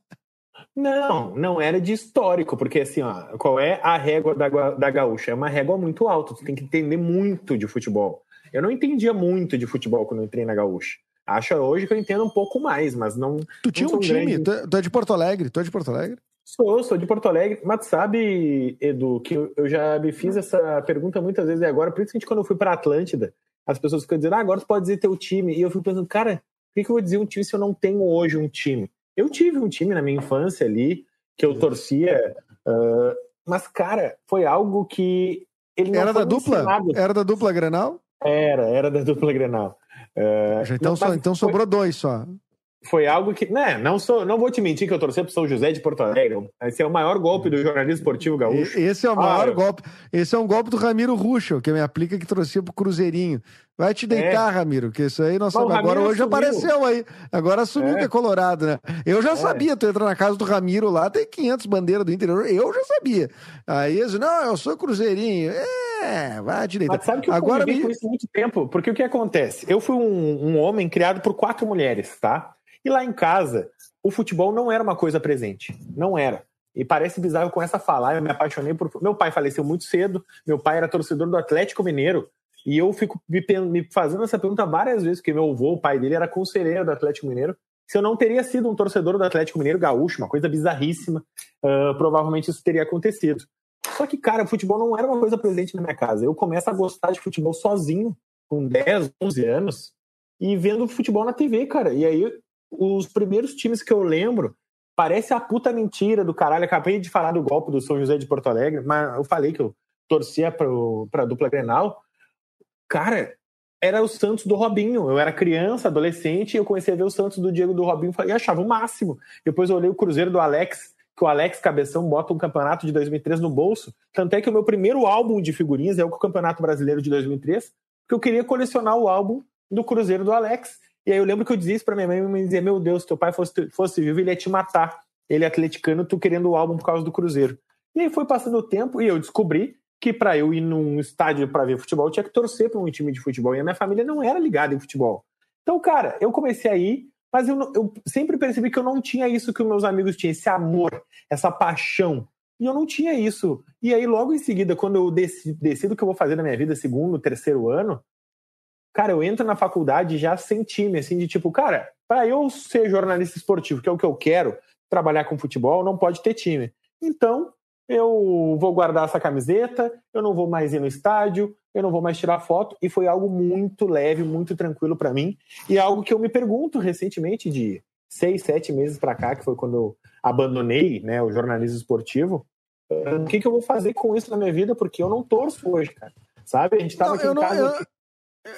[SPEAKER 3] Não, não era de histórico, porque assim, ó, qual é a régua da, da gaúcha? É uma régua muito alta, tu tem que entender muito de futebol. Eu não entendia muito de futebol quando eu entrei na gaúcha. Acho hoje que eu entendo um pouco mais, mas não.
[SPEAKER 2] Tu tinha
[SPEAKER 3] um
[SPEAKER 2] time, grande... tu é de Porto Alegre, tu é de Porto Alegre?
[SPEAKER 3] Sou, sou de Porto Alegre, mas sabe, Edu, que eu já me fiz essa pergunta muitas vezes e agora, principalmente quando eu fui para Atlântida, as pessoas ficam dizendo, ah, agora tu pode dizer teu time, e eu fico pensando, cara, por que, que eu vou dizer um time se eu não tenho hoje um time? Eu tive um time na minha infância ali, que eu torcia, uh, mas, cara, foi algo que
[SPEAKER 2] ele Era da dupla? Ensinado. Era da dupla Grenal?
[SPEAKER 3] Era, era da dupla Grenal.
[SPEAKER 2] Uh, então, só, então sobrou foi... dois só
[SPEAKER 3] foi algo que, né, não sou, não vou te mentir que eu torci pro São José de Porto Alegre. Esse é o maior golpe do jornalismo esportivo gaúcho.
[SPEAKER 2] Esse é o maior ah, golpe. Esse é um golpe do Ramiro Ruschel, que me aplica que torcia pro Cruzeirinho. Vai te deitar, é. Ramiro, que isso aí nós sabemos. Agora hoje assumiu. apareceu aí. Agora assumiu é. que é colorado, né? Eu já é. sabia, tu entra na casa do Ramiro lá, tem 500 bandeiras do interior. Eu já sabia. Aí eles, não, eu sou Cruzeirinho. É, vai te deitar.
[SPEAKER 3] Mas sabe que eu Agora me... com isso há muito tempo? Porque o que acontece? Eu fui um, um homem criado por quatro mulheres, tá? E lá em casa, o futebol não era uma coisa presente. Não era. E parece bizarro com essa falar, eu me apaixonei por. Meu pai faleceu muito cedo, meu pai era torcedor do Atlético Mineiro. E eu fico me fazendo essa pergunta várias vezes, porque meu avô, o pai dele, era conselheiro do Atlético Mineiro. Se eu não teria sido um torcedor do Atlético Mineiro gaúcho, uma coisa bizarríssima, uh, provavelmente isso teria acontecido. Só que, cara, futebol não era uma coisa presente na minha casa. Eu começo a gostar de futebol sozinho, com 10, 11 anos, e vendo futebol na TV, cara. E aí os primeiros times que eu lembro, parece a puta mentira do caralho. Acabei de falar do golpe do São José de Porto Alegre, mas eu falei que eu torcia para a dupla Grenal. Cara, era o Santos do Robinho. Eu era criança, adolescente, e eu comecei a ver o Santos do Diego do Robinho e achava o máximo. Depois eu olhei o Cruzeiro do Alex, que o Alex Cabeção bota um campeonato de 2003 no bolso. Tanto é que o meu primeiro álbum de figurinhas é o Campeonato Brasileiro de 2003, porque eu queria colecionar o álbum do Cruzeiro do Alex. E aí eu lembro que eu dizia isso pra minha mãe, e me dizia, meu Deus, se teu pai fosse, fosse vivo, ele ia te matar. Ele é atleticano, tu querendo o álbum por causa do Cruzeiro. E aí foi passando o tempo e eu descobri que para eu ir num estádio para ver futebol, eu tinha que torcer para um time de futebol. E a minha família não era ligada em futebol. Então, cara, eu comecei a ir, mas eu, eu sempre percebi que eu não tinha isso que os meus amigos tinham, esse amor, essa paixão. E eu não tinha isso. E aí, logo em seguida, quando eu decido o que eu vou fazer na minha vida, segundo, terceiro ano, cara, eu entro na faculdade já sem time, assim, de tipo, cara, para eu ser jornalista esportivo, que é o que eu quero, trabalhar com futebol, não pode ter time. Então, eu vou guardar essa camiseta, eu não vou mais ir no estádio, eu não vou mais tirar foto, e foi algo muito leve, muito tranquilo para mim, e é algo que eu me pergunto recentemente, de seis, sete meses para cá, que foi quando eu abandonei né, o jornalismo esportivo, o que, que eu vou fazer com isso na minha vida, porque eu não torço hoje, cara. Sabe? A gente tava não, aqui em casa...
[SPEAKER 2] Eu...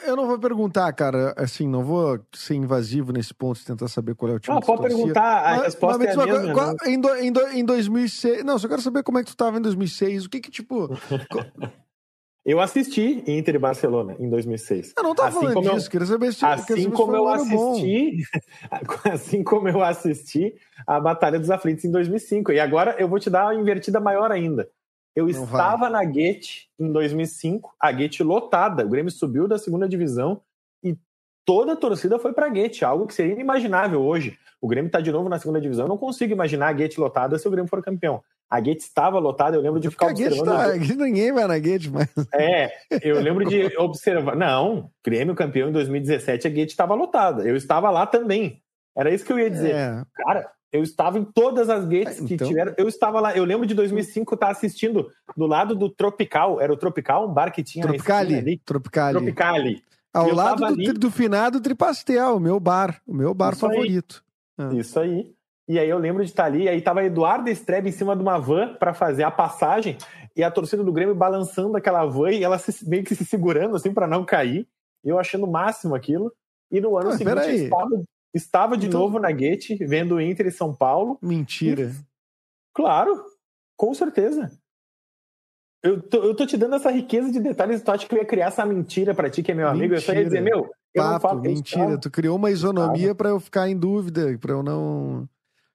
[SPEAKER 2] Eu não vou perguntar, cara, assim, não vou ser invasivo nesse ponto e tentar saber qual é o time. Não,
[SPEAKER 3] pode perguntar, a mas, resposta mas, é a mesma. Qual,
[SPEAKER 2] né? em, do, em, do, em 2006, não, só quero saber como é que tu tava em 2006, o que que, tipo...
[SPEAKER 3] eu assisti Inter e Barcelona em 2006.
[SPEAKER 2] Eu não tava assim falando como disso, eu, queria saber se
[SPEAKER 3] Assim como eu assisti, assim como eu assisti a Batalha dos Aflitos em 2005. E agora eu vou te dar uma invertida maior ainda. Eu não estava vai. na Guete em 2005, a Guete lotada. O Grêmio subiu da segunda divisão e toda a torcida foi para a Guete, algo que seria inimaginável hoje. O Grêmio está de novo na segunda divisão. Eu não consigo imaginar a Guete lotada se o Grêmio for campeão. A Guete estava lotada, eu lembro de ficar observando. Tá,
[SPEAKER 2] ninguém vai na Guete, mas.
[SPEAKER 3] É, eu lembro de observar. Não, Grêmio campeão em 2017, a Guete estava lotada. Eu estava lá também. Era isso que eu ia dizer. É. Cara, eu estava em todas as gates é, que então... tiveram. Eu estava lá. Eu lembro de 2005 estar assistindo do lado do Tropical. Era o Tropical, um bar que tinha
[SPEAKER 2] Tropicali. Ali.
[SPEAKER 3] Tropicali. Tropicali.
[SPEAKER 2] Ao lado do, do finado Tripastel, o meu bar. O meu bar Isso favorito.
[SPEAKER 3] Aí. Ah. Isso aí. E aí eu lembro de estar ali. Aí tava Eduardo Estrebe em cima de uma van para fazer a passagem. E a torcida do Grêmio balançando aquela van e ela se, meio que se segurando assim para não cair. Eu achando o máximo aquilo. E no ano ah, seguinte eu estava Estava de então... novo na Guete, vendo Inter e São Paulo.
[SPEAKER 2] Mentira. E...
[SPEAKER 3] Claro, com certeza. Eu tô, eu tô te dando essa riqueza de detalhes. Tu acha que eu ia criar essa mentira para ti, que é meu mentira. amigo? Eu só ia dizer, meu, eu
[SPEAKER 2] Papo, não falo Mentira, tu criou uma isonomia para eu ficar em dúvida, para eu não.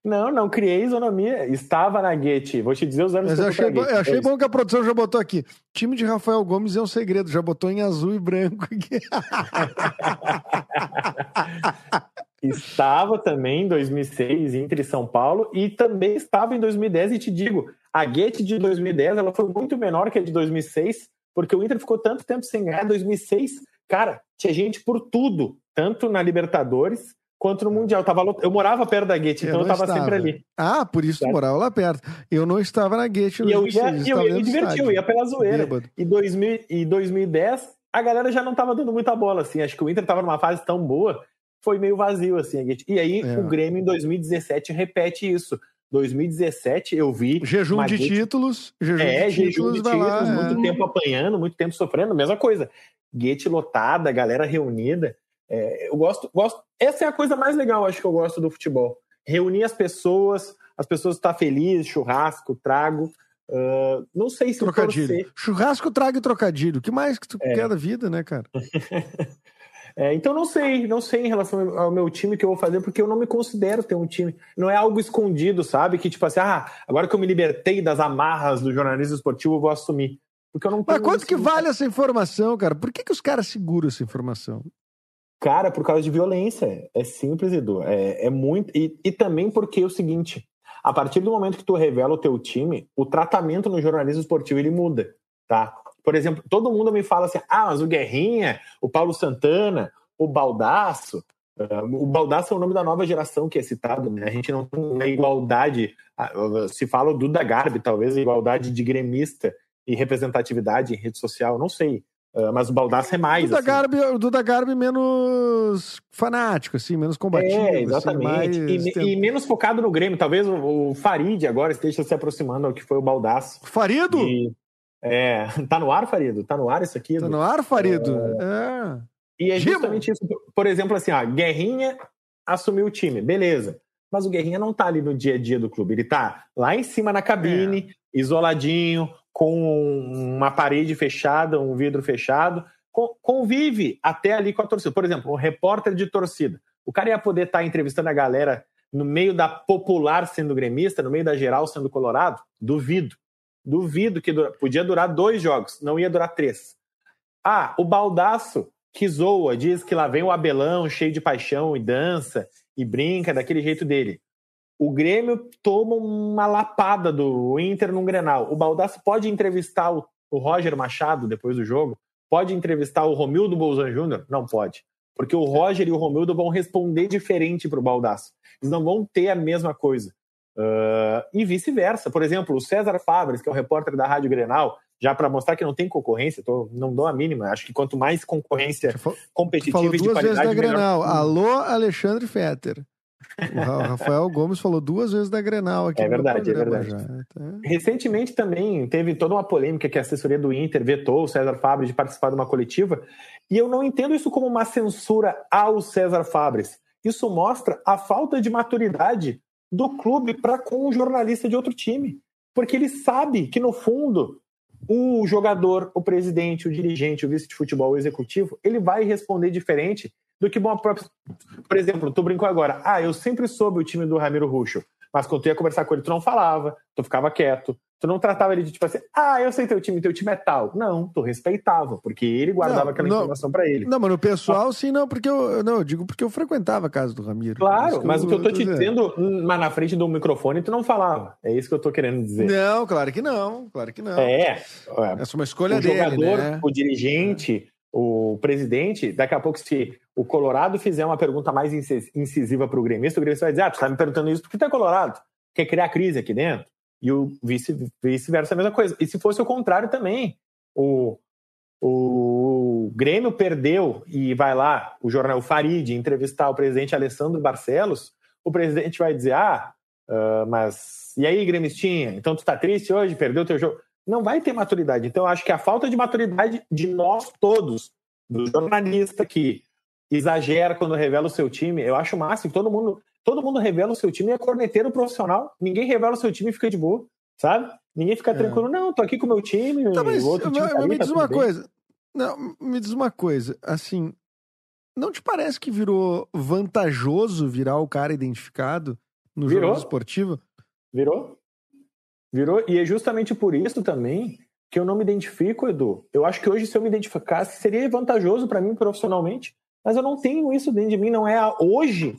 [SPEAKER 3] Não, não criei isonomia. Estava na Guete. Vou te dizer os anos
[SPEAKER 2] Mas que eu, achei, bom, achei bom que a produção já botou aqui. Time de Rafael Gomes é um segredo. Já botou em azul e branco aqui.
[SPEAKER 3] Estava também em 2006 entre São Paulo e também estava em 2010 e te digo, a Guete de 2010 ela foi muito menor que a de 2006, porque o Inter ficou tanto tempo sem ganhar. Em 2006, cara, tinha gente por tudo, tanto na Libertadores quanto no Mundial. Eu, tava, eu morava perto da Guete, então eu, estava sempre ali.
[SPEAKER 2] Ah, por isso tu morava lá perto. Eu não estava na Guete.
[SPEAKER 3] E eu ia, eu ia me divertir, eu ia pela zoeira. E, 2000, e 2010, a galera já não estava dando muita bola, assim. Acho que o Inter estava numa fase tão boa foi meio vazio, assim. E aí é. o Grêmio em 2017 repete isso. 2017 eu vi.
[SPEAKER 2] Jejum de títulos.
[SPEAKER 3] Jejum é, de jejum títulos, de títulos, lá, muito é. tempo apanhando, muito tempo sofrendo, mesma coisa. Guete lotada, galera reunida. É, eu gosto, gosto. Essa é a coisa mais legal, acho que eu gosto do futebol. Reunir as pessoas, as pessoas estar felizes, churrasco, trago. Uh, não sei se
[SPEAKER 2] trocadilho. Torcer... Churrasco, trago e trocadilho. O que mais que tu é. quer da vida, né, cara?
[SPEAKER 3] É, então não sei, não sei em relação ao meu time que eu vou fazer, porque eu não me considero ter um time. Não é algo escondido, sabe? Que tipo assim, ah, agora que eu me libertei das amarras do jornalismo esportivo, eu vou assumir. Porque eu não
[SPEAKER 2] Mas quanto que vale essa informação, cara? Por que, que os caras seguram essa informação?
[SPEAKER 3] Cara, por causa de violência. É simples, Edu. É, é muito. E, e também porque é o seguinte: a partir do momento que tu revela o teu time, o tratamento no jornalismo esportivo ele muda, tá? Por exemplo, todo mundo me fala assim: ah, mas o Guerrinha, o Paulo Santana, o Baldaço. Uh, o Baldaço é o nome da nova geração que é citado, né? A gente não tem uma igualdade. Se fala o Duda Garbi, talvez, igualdade de gremista e representatividade em rede social, não sei. Uh, mas o Baldaço é mais.
[SPEAKER 2] Duda, assim. Garbi, o Duda Garbi menos fanático, assim, menos combativo. É,
[SPEAKER 3] assim, exatamente. Assim, e, e, menos focado no Grêmio. Talvez o, o Farid agora esteja se aproximando ao que foi o Baldaço.
[SPEAKER 2] Farido?
[SPEAKER 3] E... É, tá no ar, Farido? Tá no ar isso aqui?
[SPEAKER 2] Tá no ar, Farido? É.
[SPEAKER 3] é. E é justamente isso. Por exemplo, assim, ó, Guerrinha assumiu o time, beleza. Mas o Guerrinha não tá ali no dia a dia do clube. Ele tá lá em cima na cabine, é. isoladinho, com uma parede fechada, um vidro fechado. Convive até ali com a torcida. Por exemplo, um repórter de torcida. O cara ia poder estar tá entrevistando a galera no meio da popular sendo gremista, no meio da geral sendo colorado? Duvido. Duvido que dura... podia durar dois jogos, não ia durar três. Ah, o baldaço que zoa, diz que lá vem o Abelão cheio de paixão e dança e brinca daquele jeito dele. O Grêmio toma uma lapada do Inter num Grenal. O Baldasso pode entrevistar o, Roger Machado depois do jogo? Pode entrevistar o Romildo Bolzan Júnior? Não pode. Porque o Roger e o Romildo vão responder diferente para o Baldasso. Eles não vão ter a mesma coisa. Uh, e vice-versa. Por exemplo, o César Fabres, que é o repórter da Rádio Grenal, já para mostrar que não tem concorrência, tô, não dou a mínima. Acho que quanto mais concorrência competitiva
[SPEAKER 2] falou
[SPEAKER 3] e de
[SPEAKER 2] duas
[SPEAKER 3] qualidade,
[SPEAKER 2] vezes da Grenal. Alô, Alexandre Fetter. O Rafael Gomes falou duas vezes da Grenal aqui.
[SPEAKER 3] É verdade, é verdade. Então... Recentemente também teve toda uma polêmica que a assessoria do Inter vetou o César Fabres de participar de uma coletiva. E eu não entendo isso como uma censura ao César Fabres. Isso mostra a falta de maturidade do clube para com um jornalista de outro time. Porque ele sabe que, no fundo, o jogador, o presidente, o dirigente, o vice de futebol, o executivo, ele vai responder diferente do que uma própria. Por exemplo, tu brincou agora. Ah, eu sempre soube o time do Ramiro Ruxo. Mas quando tu ia conversar com ele, tu não falava, tu ficava quieto, tu não tratava ele de tipo assim, ah, eu sei teu time, teu time é tal. Não, tu respeitava, porque ele guardava não, aquela não, informação para ele.
[SPEAKER 2] Não, mas no pessoal, sim, não, porque eu. Não, eu digo porque eu frequentava a casa do Ramiro.
[SPEAKER 3] Claro, mas eu, o que eu tô te dizendo, mas na frente do microfone, tu não falava. É isso que eu tô querendo dizer.
[SPEAKER 2] Não, claro que não, claro que não.
[SPEAKER 3] É.
[SPEAKER 2] Essa é uma escolha
[SPEAKER 3] o
[SPEAKER 2] dele.
[SPEAKER 3] O jogador,
[SPEAKER 2] né?
[SPEAKER 3] o dirigente, o presidente, daqui a pouco, se o Colorado fizer uma pergunta mais incisiva para o gremista, o gremista vai dizer: Ah, tu tá me perguntando isso porque tu é Colorado. Quer criar crise aqui dentro? E o vice-versa vice a mesma coisa. E se fosse o contrário também, o, o Grêmio perdeu e vai lá, o jornal Farid entrevistar o presidente Alessandro Barcelos, o presidente vai dizer: Ah, uh, mas e aí, Gremistinha? Então tu tá triste hoje? Perdeu teu jogo? não vai ter maturidade. Então, eu acho que a falta de maturidade de nós todos, do jornalista que exagera quando revela o seu time, eu acho máximo. Todo mundo, todo mundo revela o seu time e é corneteiro profissional. Ninguém revela o seu time e fica de boa, sabe? Ninguém fica é. tranquilo, não, tô aqui com o meu time.
[SPEAKER 2] Tá, mas, outro time tá me tá diz uma bem. coisa. Não, me diz uma coisa, assim, não te parece que virou vantajoso virar o cara identificado no virou. jogo esportivo?
[SPEAKER 3] Virou. Virou, e é justamente por isso também que eu não me identifico, Edu. Eu acho que hoje, se eu me identificasse, seria vantajoso para mim profissionalmente, mas eu não tenho isso dentro de mim, não é hoje.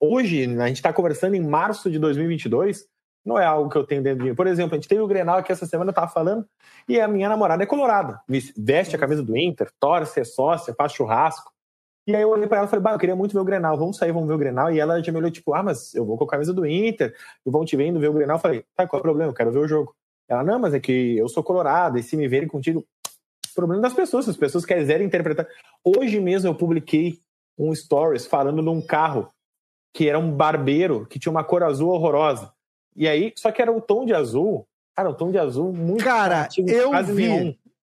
[SPEAKER 3] Hoje, a gente está conversando em março de 2022, não é algo que eu tenho dentro de mim. Por exemplo, a gente teve o Grenal aqui essa semana, eu tava falando, e a minha namorada é colorada. Veste a camisa do Inter, torce, é sócia, faz churrasco. E aí eu olhei para ela e falei, bah, eu queria muito ver o Grenal, vamos sair, vamos ver o Grenal. E ela já me olhou, tipo, ah, mas eu vou com a camisa do Inter, e vão te vendo ver o Grenal. Eu falei, tá, qual é o problema? Eu quero ver o jogo. Ela, não, mas é que eu sou colorado, e se me verem contigo. Problema das pessoas, se as pessoas quiserem interpretar. Hoje mesmo eu publiquei um stories falando de um carro que era um barbeiro, que tinha uma cor azul horrorosa. E aí, só que era um tom de azul, cara, um tom de azul muito
[SPEAKER 2] Cara, eu vi. Nenhum.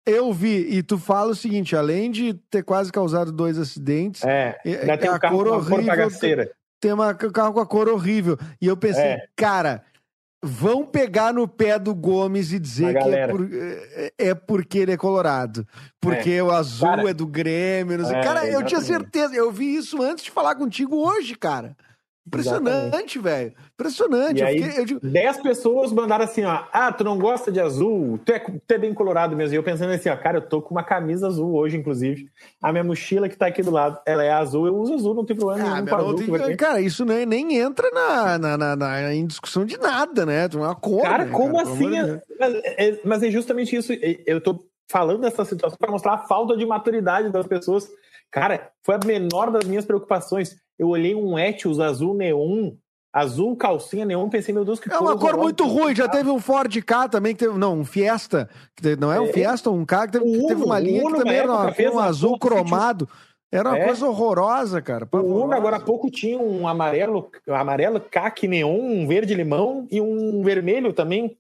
[SPEAKER 2] Eu vi, e tu fala o seguinte: além de ter quase causado dois acidentes,
[SPEAKER 3] é, ainda tem um carro cor horrível,
[SPEAKER 2] tem, tem uma, um carro com a cor horrível. E eu pensei, é. cara, vão pegar no pé do Gomes e dizer que é, por, é, é, porque ele é colorado. Porque é. o azul cara, é do Grêmio. É, cara, eu tinha certeza, eu vi isso antes de falar contigo hoje, cara. Impressionante, velho. Impressionante.
[SPEAKER 3] E aí, fiquei, eu... Dez pessoas mandaram assim, ó. Ah, tu não gosta de azul? Tu é, tu é bem colorado mesmo. E eu pensando assim, ó, cara, eu tô com uma camisa azul hoje, inclusive. A minha mochila que tá aqui do lado, ela é azul, eu uso azul, não tem problema ah, nenhum.
[SPEAKER 2] Azul, tem... Cara, isso nem, nem entra na, na, na, na, em discussão de nada, né? É uma cor.
[SPEAKER 3] Cara,
[SPEAKER 2] né,
[SPEAKER 3] como cara? assim? É, mas, é, mas é justamente isso. Eu tô falando dessa situação para mostrar a falta de maturidade das pessoas. Cara, foi a menor das minhas preocupações eu olhei um Etios azul neon, azul calcinha neon, pensei, meu Deus, que
[SPEAKER 2] É uma cor muito ruim, já teve um Ford K também, que teve, não, um Fiesta, que não é um é, Fiesta, um K, que teve, Uno, teve uma linha que também era uma, um azul cromado. Era uma é. coisa horrorosa, cara.
[SPEAKER 3] O Uno agora há pouco tinha um amarelo, amarelo caque neon, um verde limão e um vermelho também,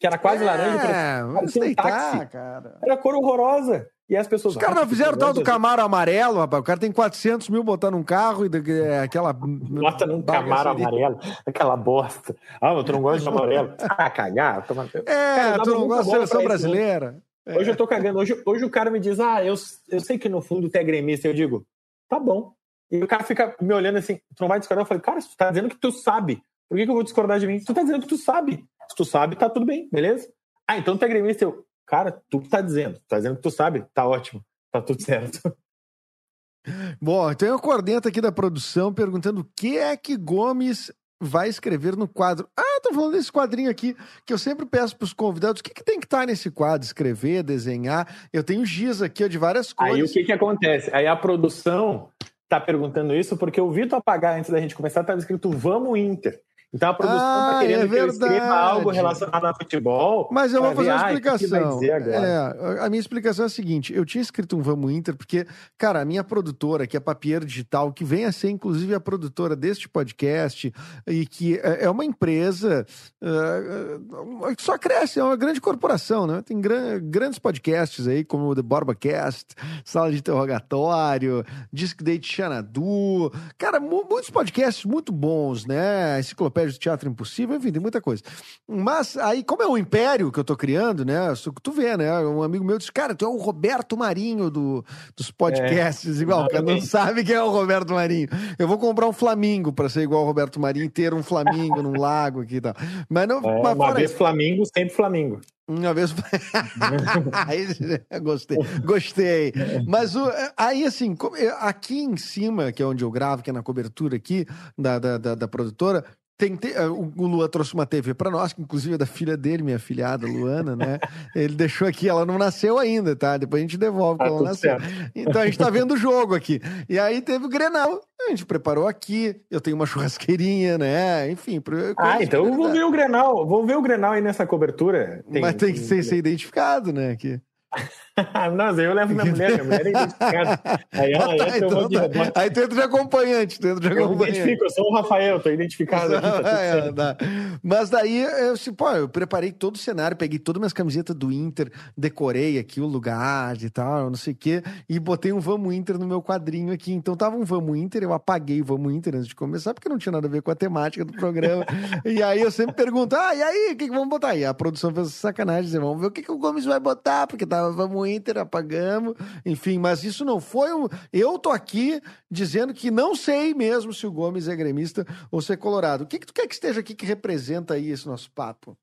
[SPEAKER 3] que era quase é, laranja. Parecia um táxi. Cara. Era cor horrorosa. E as pessoas.
[SPEAKER 2] Os caras não fizeram tal do Camaro amarelo, rapaz. O cara tem 400 mil botando num carro e é, aquela.
[SPEAKER 3] Bota num Camaro ali. amarelo, aquela bosta. Ah, tu não gosta de amarelo. Ah, cagar. Toma...
[SPEAKER 2] É, cara, tu não gosta de seleção brasileira.
[SPEAKER 3] É. Hoje eu tô cagando. Hoje, hoje o cara me diz, ah, eu, eu sei que no fundo tu é gremista. Eu digo, tá bom. E o cara fica me olhando assim, tu não vai discordar? Eu falei, cara, tu tá dizendo que tu sabe. Por que, que eu vou discordar de mim? Tu tá dizendo que tu sabe. Se tu sabe, tá tudo bem, beleza? Ah, então tu é gremista. Eu, Cara, tu tá dizendo, tá dizendo que tu sabe, tá ótimo, tá tudo certo.
[SPEAKER 2] Bom, tem uma corneta aqui da produção perguntando o que é que Gomes vai escrever no quadro. Ah, tô falando desse quadrinho aqui, que eu sempre peço pros convidados, o que, que tem que estar tá nesse quadro? Escrever, desenhar? Eu tenho giz aqui ó, de várias cores.
[SPEAKER 3] Aí o que que acontece? Aí a produção tá perguntando isso porque o Vitor apagar antes da gente começar tava escrito Vamos Inter. Então a produção está ah, querendo é que eu escreva algo relacionado a futebol.
[SPEAKER 2] Mas eu vou fazer ver, uma explicação. É, a minha explicação é a seguinte: eu tinha escrito um Vamos Inter, porque, cara, a minha produtora, que é Papier Digital, que vem a ser inclusive a produtora deste podcast, e que é, é uma empresa uh, que só cresce, é uma grande corporação, né? Tem gran, grandes podcasts aí, como o The BorbaCast, Sala de Interrogatório, Disc Date Xanadu. Cara, muitos podcasts muito bons, né? Enciclopédia do Teatro Impossível, enfim, tem muita coisa. Mas aí, como é um império que eu tô criando, né? Tu vê, né? Um amigo meu disse, cara, tu é o Roberto Marinho do, dos podcasts, é, igual, o cara não sabe quem é o Roberto Marinho. Eu vou comprar um Flamingo para ser igual ao Roberto Marinho, ter um Flamingo num lago aqui e tal. Mas não.
[SPEAKER 3] É,
[SPEAKER 2] mas
[SPEAKER 3] uma vez isso. Flamingo, sempre Flamingo.
[SPEAKER 2] Uma vez. gostei, gostei. Mas o, aí, assim, aqui em cima, que é onde eu gravo, que é na cobertura aqui da, da, da, da produtora, tem, tem, eh, o Luan trouxe uma TV para nós, que inclusive é da filha dele, minha filhada, Luana, né? Ele deixou aqui, ela não nasceu ainda, tá? Depois a gente devolve quando ah, ela nasceu. Certo. Então a gente tá vendo o jogo aqui. E aí teve o Grenal, a gente preparou aqui, eu tenho uma churrasqueirinha, né? Enfim.
[SPEAKER 3] Ah, então eu vou ver o Grenal, vou ver o Grenal aí nessa cobertura.
[SPEAKER 2] Tem, Mas tem que ser, ser identificado, né? Aqui.
[SPEAKER 3] Não, eu levo minha mulher, minha mulher é identificada. Aí ela entra,
[SPEAKER 2] então, eu vou tá. Aí tu entra de acompanhante, tu entra de acompanhante.
[SPEAKER 3] Eu identifico, eu sou o Rafael, tô identificado aqui, tá é,
[SPEAKER 2] tá. Mas daí, eu, assim, pô, eu preparei todo o cenário, peguei todas minhas camisetas do Inter, decorei aqui o lugar e tal, não sei o quê, e botei um Vamos Inter no meu quadrinho aqui. Então tava um Vamos Inter, eu apaguei o Vamos Inter antes de começar, porque não tinha nada a ver com a temática do programa. e aí eu sempre pergunto, ah, e aí, o que, que vamos botar? E a produção fez sacanagem, vamos ver o que, que o Gomes vai botar, porque tava Vamos Inter, apagamos, enfim, mas isso não foi um. Eu tô aqui dizendo que não sei mesmo se o Gomes é gremista ou se é colorado. O que, que tu quer que esteja aqui que representa aí esse nosso papo?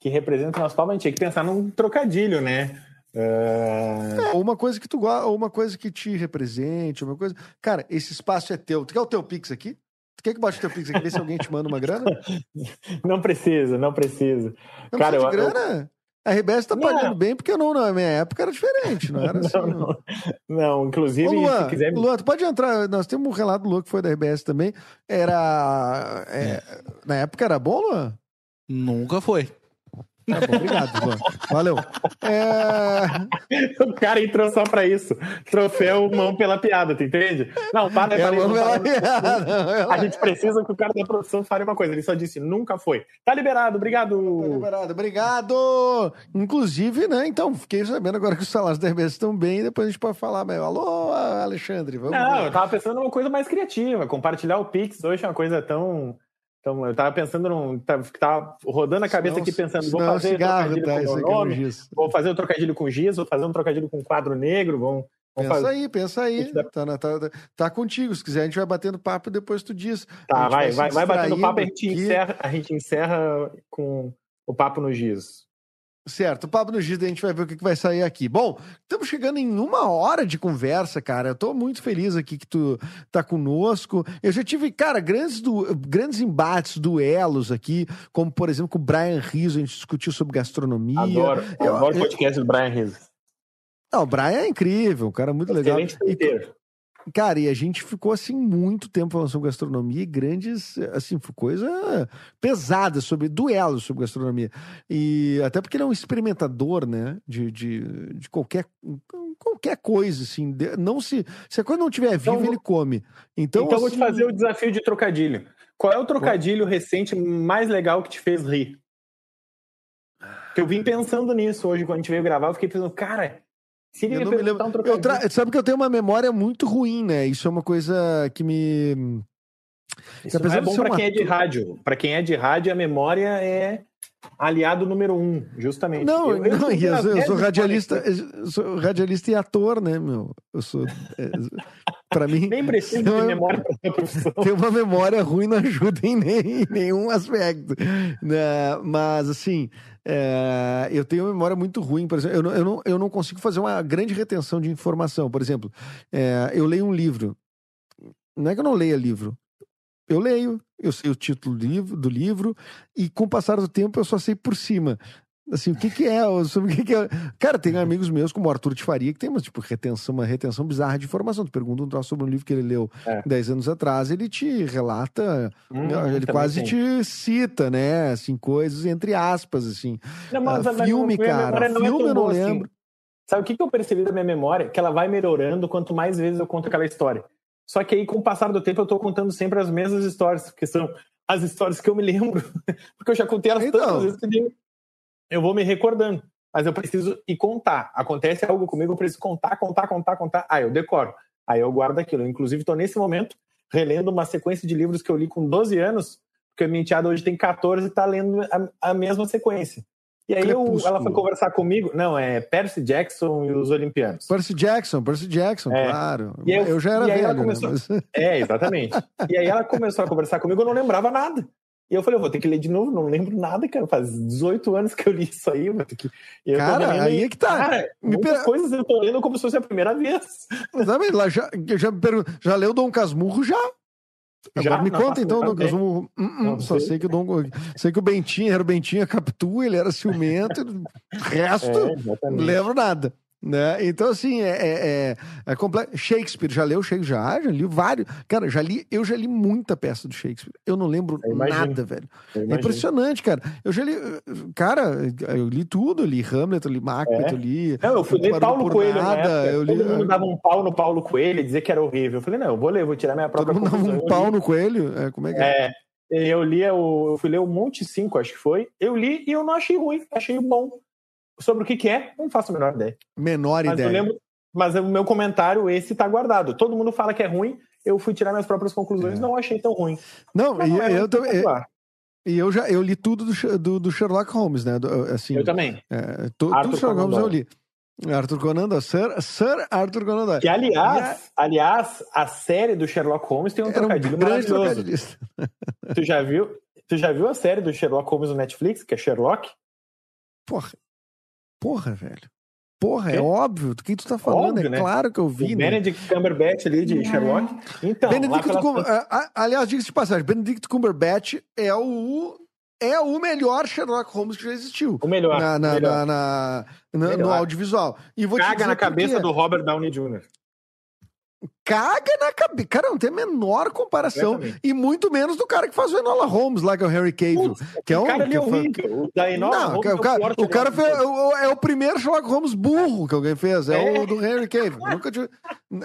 [SPEAKER 3] Que representa o nosso papo, a gente tinha que pensar num trocadilho, né?
[SPEAKER 2] Uh... É, ou uma coisa que tu gosta, ou uma coisa que te represente, uma coisa. Cara, esse espaço é teu. Tu quer o teu Pix aqui? Tu quer que bote o teu Pix aqui, ver se alguém te manda uma grana?
[SPEAKER 3] Não precisa, não precisa.
[SPEAKER 2] Não Cara, precisa eu, grana? A RBS tá pagando bem, porque não, na minha época era diferente, não era assim.
[SPEAKER 3] não, não. não, inclusive, Ô,
[SPEAKER 2] Luan, se quiser. Luan, tu pode entrar. Nós temos um relato do Luan que foi da RBS também. Era. É, é. Na época era bom, Luan?
[SPEAKER 5] Nunca foi.
[SPEAKER 2] Tá bom, obrigado, Luan. Valeu.
[SPEAKER 3] É... O cara entrou só pra isso. Troféu mão pela piada, tu entende? Não, para, é para, mão pela piada. A gente precisa que o cara da produção fale uma coisa. Ele só disse, nunca foi. Tá liberado, obrigado.
[SPEAKER 2] Tá liberado, obrigado. Inclusive, né, então, fiquei sabendo agora que os salários da RBS estão bem, depois a gente pode falar, meu, alô, Alexandre, vamos
[SPEAKER 3] Não, ver. eu tava pensando numa coisa mais criativa. Compartilhar o Pix hoje é uma coisa tão então, eu tava pensando num. Tava, tava rodando a cabeça aqui pensando, vou fazer cigarro, um trocadilho tá, com nome, vou fazer um trocadilho com giz, vou fazer um trocadilho com quadro negro, vamos.
[SPEAKER 2] Pensa fazer... aí, pensa aí. Tá, tá, tá, contigo. Se quiser, a gente vai batendo papo e depois tu diz.
[SPEAKER 3] Tá, vai, vai, vai batendo papo, a gente, encerra, a gente encerra com o papo no giz.
[SPEAKER 2] Certo, o papo no Giz, a gente vai ver o que, vai sair aqui. Bom, estamos chegando em uma hora de conversa, cara. Eu tô muito feliz aqui que tu tá conosco. Eu já tive, cara, grandes, du... grandes embates, duelos aqui, como por exemplo com o Brian Rizzo, a gente discutiu sobre gastronomia.
[SPEAKER 3] Adoro, eu, adoro o podcast eu... do Brian Rizzo.
[SPEAKER 2] Não, o Brian é incrível, um cara muito Excelente legal. Excelente Cara, e a gente ficou assim muito tempo falando sobre gastronomia e grandes, assim, coisa pesada sobre duelos sobre gastronomia. E até porque ele é um experimentador, né, de, de, de qualquer qualquer coisa, assim. Não se se a coisa não tiver então, viva, ele come. Então,
[SPEAKER 3] então assim... vou te fazer o desafio de trocadilho. Qual é o trocadilho recente mais legal que te fez rir? Que eu vim pensando nisso hoje quando a gente veio gravar, eu fiquei pensando, cara,
[SPEAKER 2] eu não me lembro. Um eu tra... Sabe que eu tenho uma memória muito ruim, né? Isso é uma coisa que me.
[SPEAKER 3] Isso não é bom para quem é de rádio. Para quem é de rádio, a memória é aliado número um, justamente.
[SPEAKER 2] Não, eu, eu, não, eu, eu sou radialista, sou radialista e ator, né, meu? Eu sou. É, para mim.
[SPEAKER 3] Nem preciso de memória para
[SPEAKER 2] profissão. Ter uma memória ruim não ajuda em, nem, em nenhum aspecto. Né? Mas, assim, é, eu tenho uma memória muito ruim, por exemplo, eu não, eu, não, eu não consigo fazer uma grande retenção de informação. Por exemplo, é, eu leio um livro. Não é que eu não leia livro. Eu leio, eu sei o título do livro, do livro, e com o passar do tempo eu só sei por cima. Assim, o que que é? Sobre o que que é? Cara, tem amigos meus, como o Arthur de Faria, que tem uma, tipo, retenção, uma retenção bizarra de informação. Tu pergunta um troço sobre um livro que ele leu é. 10 anos atrás, ele te relata, hum, ele quase te cita, né? Assim, coisas entre aspas, assim. Não, mas, uh, filme, cara, não filme é eu não assim. lembro.
[SPEAKER 3] Sabe o que, que eu percebi da minha memória? Que ela vai melhorando quanto mais vezes eu conto aquela história. Só que aí, com o passar do tempo, eu tô contando sempre as mesmas histórias, que são as histórias que eu me lembro. Porque eu já contei elas então, tantas vezes que eu vou me recordando. Mas eu preciso ir contar. Acontece algo comigo, eu preciso contar, contar, contar, contar. Aí eu decoro. Aí eu guardo aquilo. Eu, inclusive, estou nesse momento relendo uma sequência de livros que eu li com 12 anos, porque a minha enteada hoje tem 14 e está lendo a, a mesma sequência. E aí eu, ela foi conversar comigo. Não, é Percy Jackson e os Olimpianos.
[SPEAKER 2] Percy Jackson, Percy Jackson, é. claro. Eu, eu, já era velho. Né,
[SPEAKER 3] começou... Né? Mas... É, exatamente. e aí ela começou a conversar comigo, eu não lembrava nada. E eu falei, eu vou ter que ler de novo, não lembro nada, cara. Faz 18 anos que eu li isso aí, vou ter que.
[SPEAKER 2] cara, aí é que tá.
[SPEAKER 3] Cara, muitas per... coisas eu tô lendo como se fosse a primeira vez.
[SPEAKER 2] Exatamente, lá já, já, já leu Dom Casmurro já? Já? Agora me conta então, Dom Casmurro. Hum, hum, só sei que o Dom. Sei que o Bentinho era o Bentinho a Capitu, ele era ciumento. resto, é, não lembro nada. Né? Então, assim, é, é, é, é complexo. Shakespeare, já leu Shakespeare? Já, já li vários. Cara, já li, eu já li muita peça do Shakespeare. Eu não lembro eu nada, velho. É impressionante, cara. Eu já li. Cara, eu li tudo, eu li Hamlet, eu li Macbeth, é. eu li.
[SPEAKER 3] Não, eu fui ler Paulo Coelho. Nada, eu li... Todo mundo dava um pau no Paulo Coelho e dizia que era horrível. Eu falei, não, eu vou ler, vou tirar minha própria
[SPEAKER 2] Todo mundo dava um pau no Coelho? É, como é que é?
[SPEAKER 3] é? Eu li, eu fui ler o Monte 5, acho que foi. Eu li e eu não achei ruim, achei bom. Sobre o que, que é, não faço a menor ideia.
[SPEAKER 2] Menor mas ideia.
[SPEAKER 3] Lembro, mas o meu comentário, esse tá guardado. Todo mundo fala que é ruim, eu fui tirar minhas próprias conclusões, é. não achei tão ruim.
[SPEAKER 2] Não, e é eu, também. E eu já eu li tudo do, do, do Sherlock Holmes, né? Do, assim,
[SPEAKER 3] eu também.
[SPEAKER 2] É, tudo do Sherlock Holmes eu li. Arthur Conan Doyle, Sir, Sir Arthur Conan Doyle.
[SPEAKER 3] Que, aliás, a... aliás, a série do Sherlock Holmes tem um Era trocadilho um maravilhoso. tu já viu? Tu já viu a série do Sherlock Holmes no Netflix, que é Sherlock?
[SPEAKER 2] Porra, Porra, velho. Porra, é óbvio. Do que tu tá falando? Óbvio, é né? claro que eu vi.
[SPEAKER 3] O né? Benedict Cumberbatch ali de Sherlock. Então,
[SPEAKER 2] Benedict. Aliás, diga-se de passagem, Benedict Cumberbatch é o é o melhor Sherlock Holmes que já existiu.
[SPEAKER 3] O melhor.
[SPEAKER 2] Na, na,
[SPEAKER 3] melhor.
[SPEAKER 2] na, na melhor. No audiovisual.
[SPEAKER 3] E vou Caga na cabeça do Robert Downey Jr
[SPEAKER 2] caga na cabeça. Cara, não tem a menor comparação. E muito menos do cara que faz o Enola Holmes lá, que é o Harry Cavill. Putz, que é um,
[SPEAKER 3] cara ali é horrível. O da Enola não,
[SPEAKER 2] Holmes é o, cara, o cara fez, é o primeiro Sherlock Holmes burro que alguém fez. É, é. o do Harry Cavill. Nunca tive,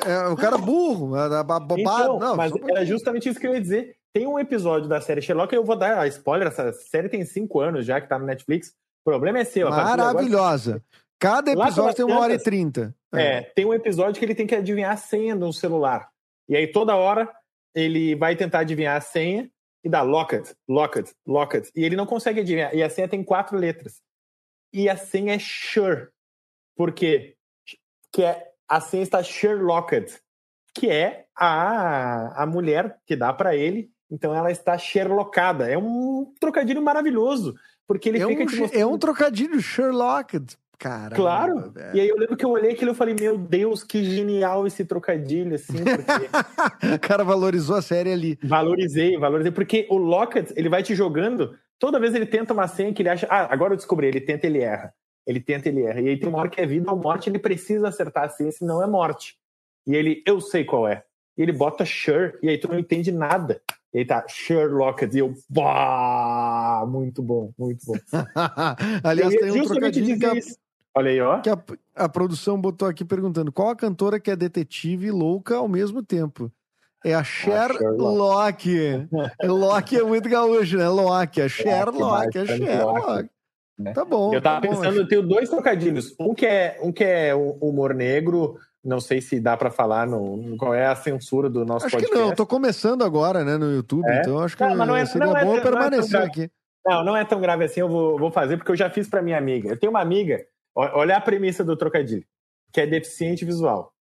[SPEAKER 2] é o cara burro. É bobado. Então, não,
[SPEAKER 3] mas era justamente isso que eu ia dizer. Tem um episódio da série Sherlock, eu vou dar a spoiler, essa série tem cinco anos já que tá no Netflix. O problema é seu.
[SPEAKER 2] Maravilhosa. Cada episódio tem uma hora e trinta.
[SPEAKER 3] É. é, tem um episódio que ele tem que adivinhar a senha no celular. E aí toda hora ele vai tentar adivinhar a senha e dá locket, locket, locket. E ele não consegue adivinhar. E a senha tem quatro letras. E a senha é sure. Por quê? Que é, a senha está Sherlocked, que é a, a mulher que dá para ele. Então ela está Sherlockada. É um trocadilho maravilhoso. Porque ele
[SPEAKER 2] é
[SPEAKER 3] fica.
[SPEAKER 2] Um, É um trocadilho Sherlocked. Caramba,
[SPEAKER 3] claro. Velho. E aí eu lembro que eu olhei aquilo e falei, meu Deus, que genial esse trocadilho, assim. Porque...
[SPEAKER 2] o cara valorizou a série ali.
[SPEAKER 3] Valorizei, valorizei. Porque o Lockett, ele vai te jogando, toda vez ele tenta uma senha que ele acha, ah, agora eu descobri, ele tenta, ele erra. Ele tenta, ele erra. E aí tem uma hora que é vida ou morte, ele precisa acertar a senha, senão é morte. E ele, eu sei qual é. E ele bota sure, e aí tu não entende nada. E aí tá Sherlock, e eu, bah, muito bom, muito bom.
[SPEAKER 2] Aliás, tem um trocadilho que,
[SPEAKER 3] Olha aí, ó.
[SPEAKER 2] Que a, a produção botou aqui perguntando qual a cantora que é detetive e louca ao mesmo tempo. É a Sherlock. Ah, Loki é muito gaúcho, né? Loki, a Sherlock, a Sherlock. Tá bom.
[SPEAKER 3] Eu tava
[SPEAKER 2] tá
[SPEAKER 3] pensando, eu tenho dois trocadilhos. Um que é, um que é humor negro, não sei se dá para falar no, qual é a censura do nosso
[SPEAKER 2] acho
[SPEAKER 3] podcast.
[SPEAKER 2] Acho que não, tô começando agora, né, no YouTube, é? então acho que não, não é, seria não é bom é, permanecer aqui.
[SPEAKER 3] Não, não é tão grave assim, eu vou, vou fazer, porque eu já fiz para minha amiga. Eu tenho uma amiga Olha a premissa do trocadilho, que é deficiente visual,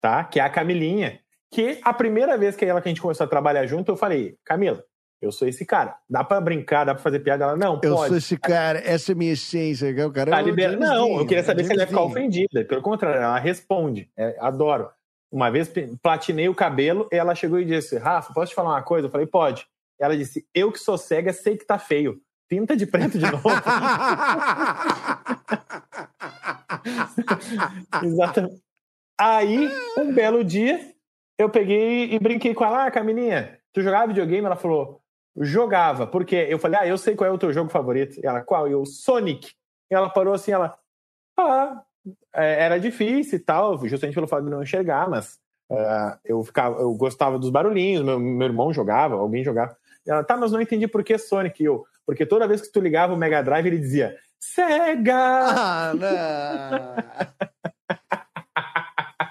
[SPEAKER 3] tá? Que é a Camilinha, que a primeira vez que ela que a gente começou a trabalhar junto, eu falei, Camila, eu sou esse cara. Dá pra brincar, dá pra fazer piada? Ela, não,
[SPEAKER 2] eu
[SPEAKER 3] pode.
[SPEAKER 2] Eu sou esse cara, essa é a minha essência. O cara
[SPEAKER 3] tá liber... Não, eu queria saber se ela ia ficar ofendida. Pelo contrário, ela responde. É, adoro. Uma vez platinei o cabelo e ela chegou e disse, Rafa, posso te falar uma coisa? Eu falei, pode. Ela disse, eu que sou cega sei que tá feio. Pinta de preto de novo. Exatamente. Aí, um belo dia, eu peguei e brinquei com ela, ah, Camininha, tu jogava videogame? Ela falou, jogava, porque eu falei, ah, eu sei qual é o teu jogo favorito. E ela, qual? Eu, Sonic. E ela parou assim, ela, ah, é, era difícil e tal, justamente pelo fato de não enxergar, mas uh, eu ficava, eu gostava dos barulhinhos, meu, meu irmão jogava, alguém jogava. E ela, tá, mas não entendi por que Sonic. E eu, porque toda vez que tu ligava o Mega Drive, ele dizia, Sega! Ah, não!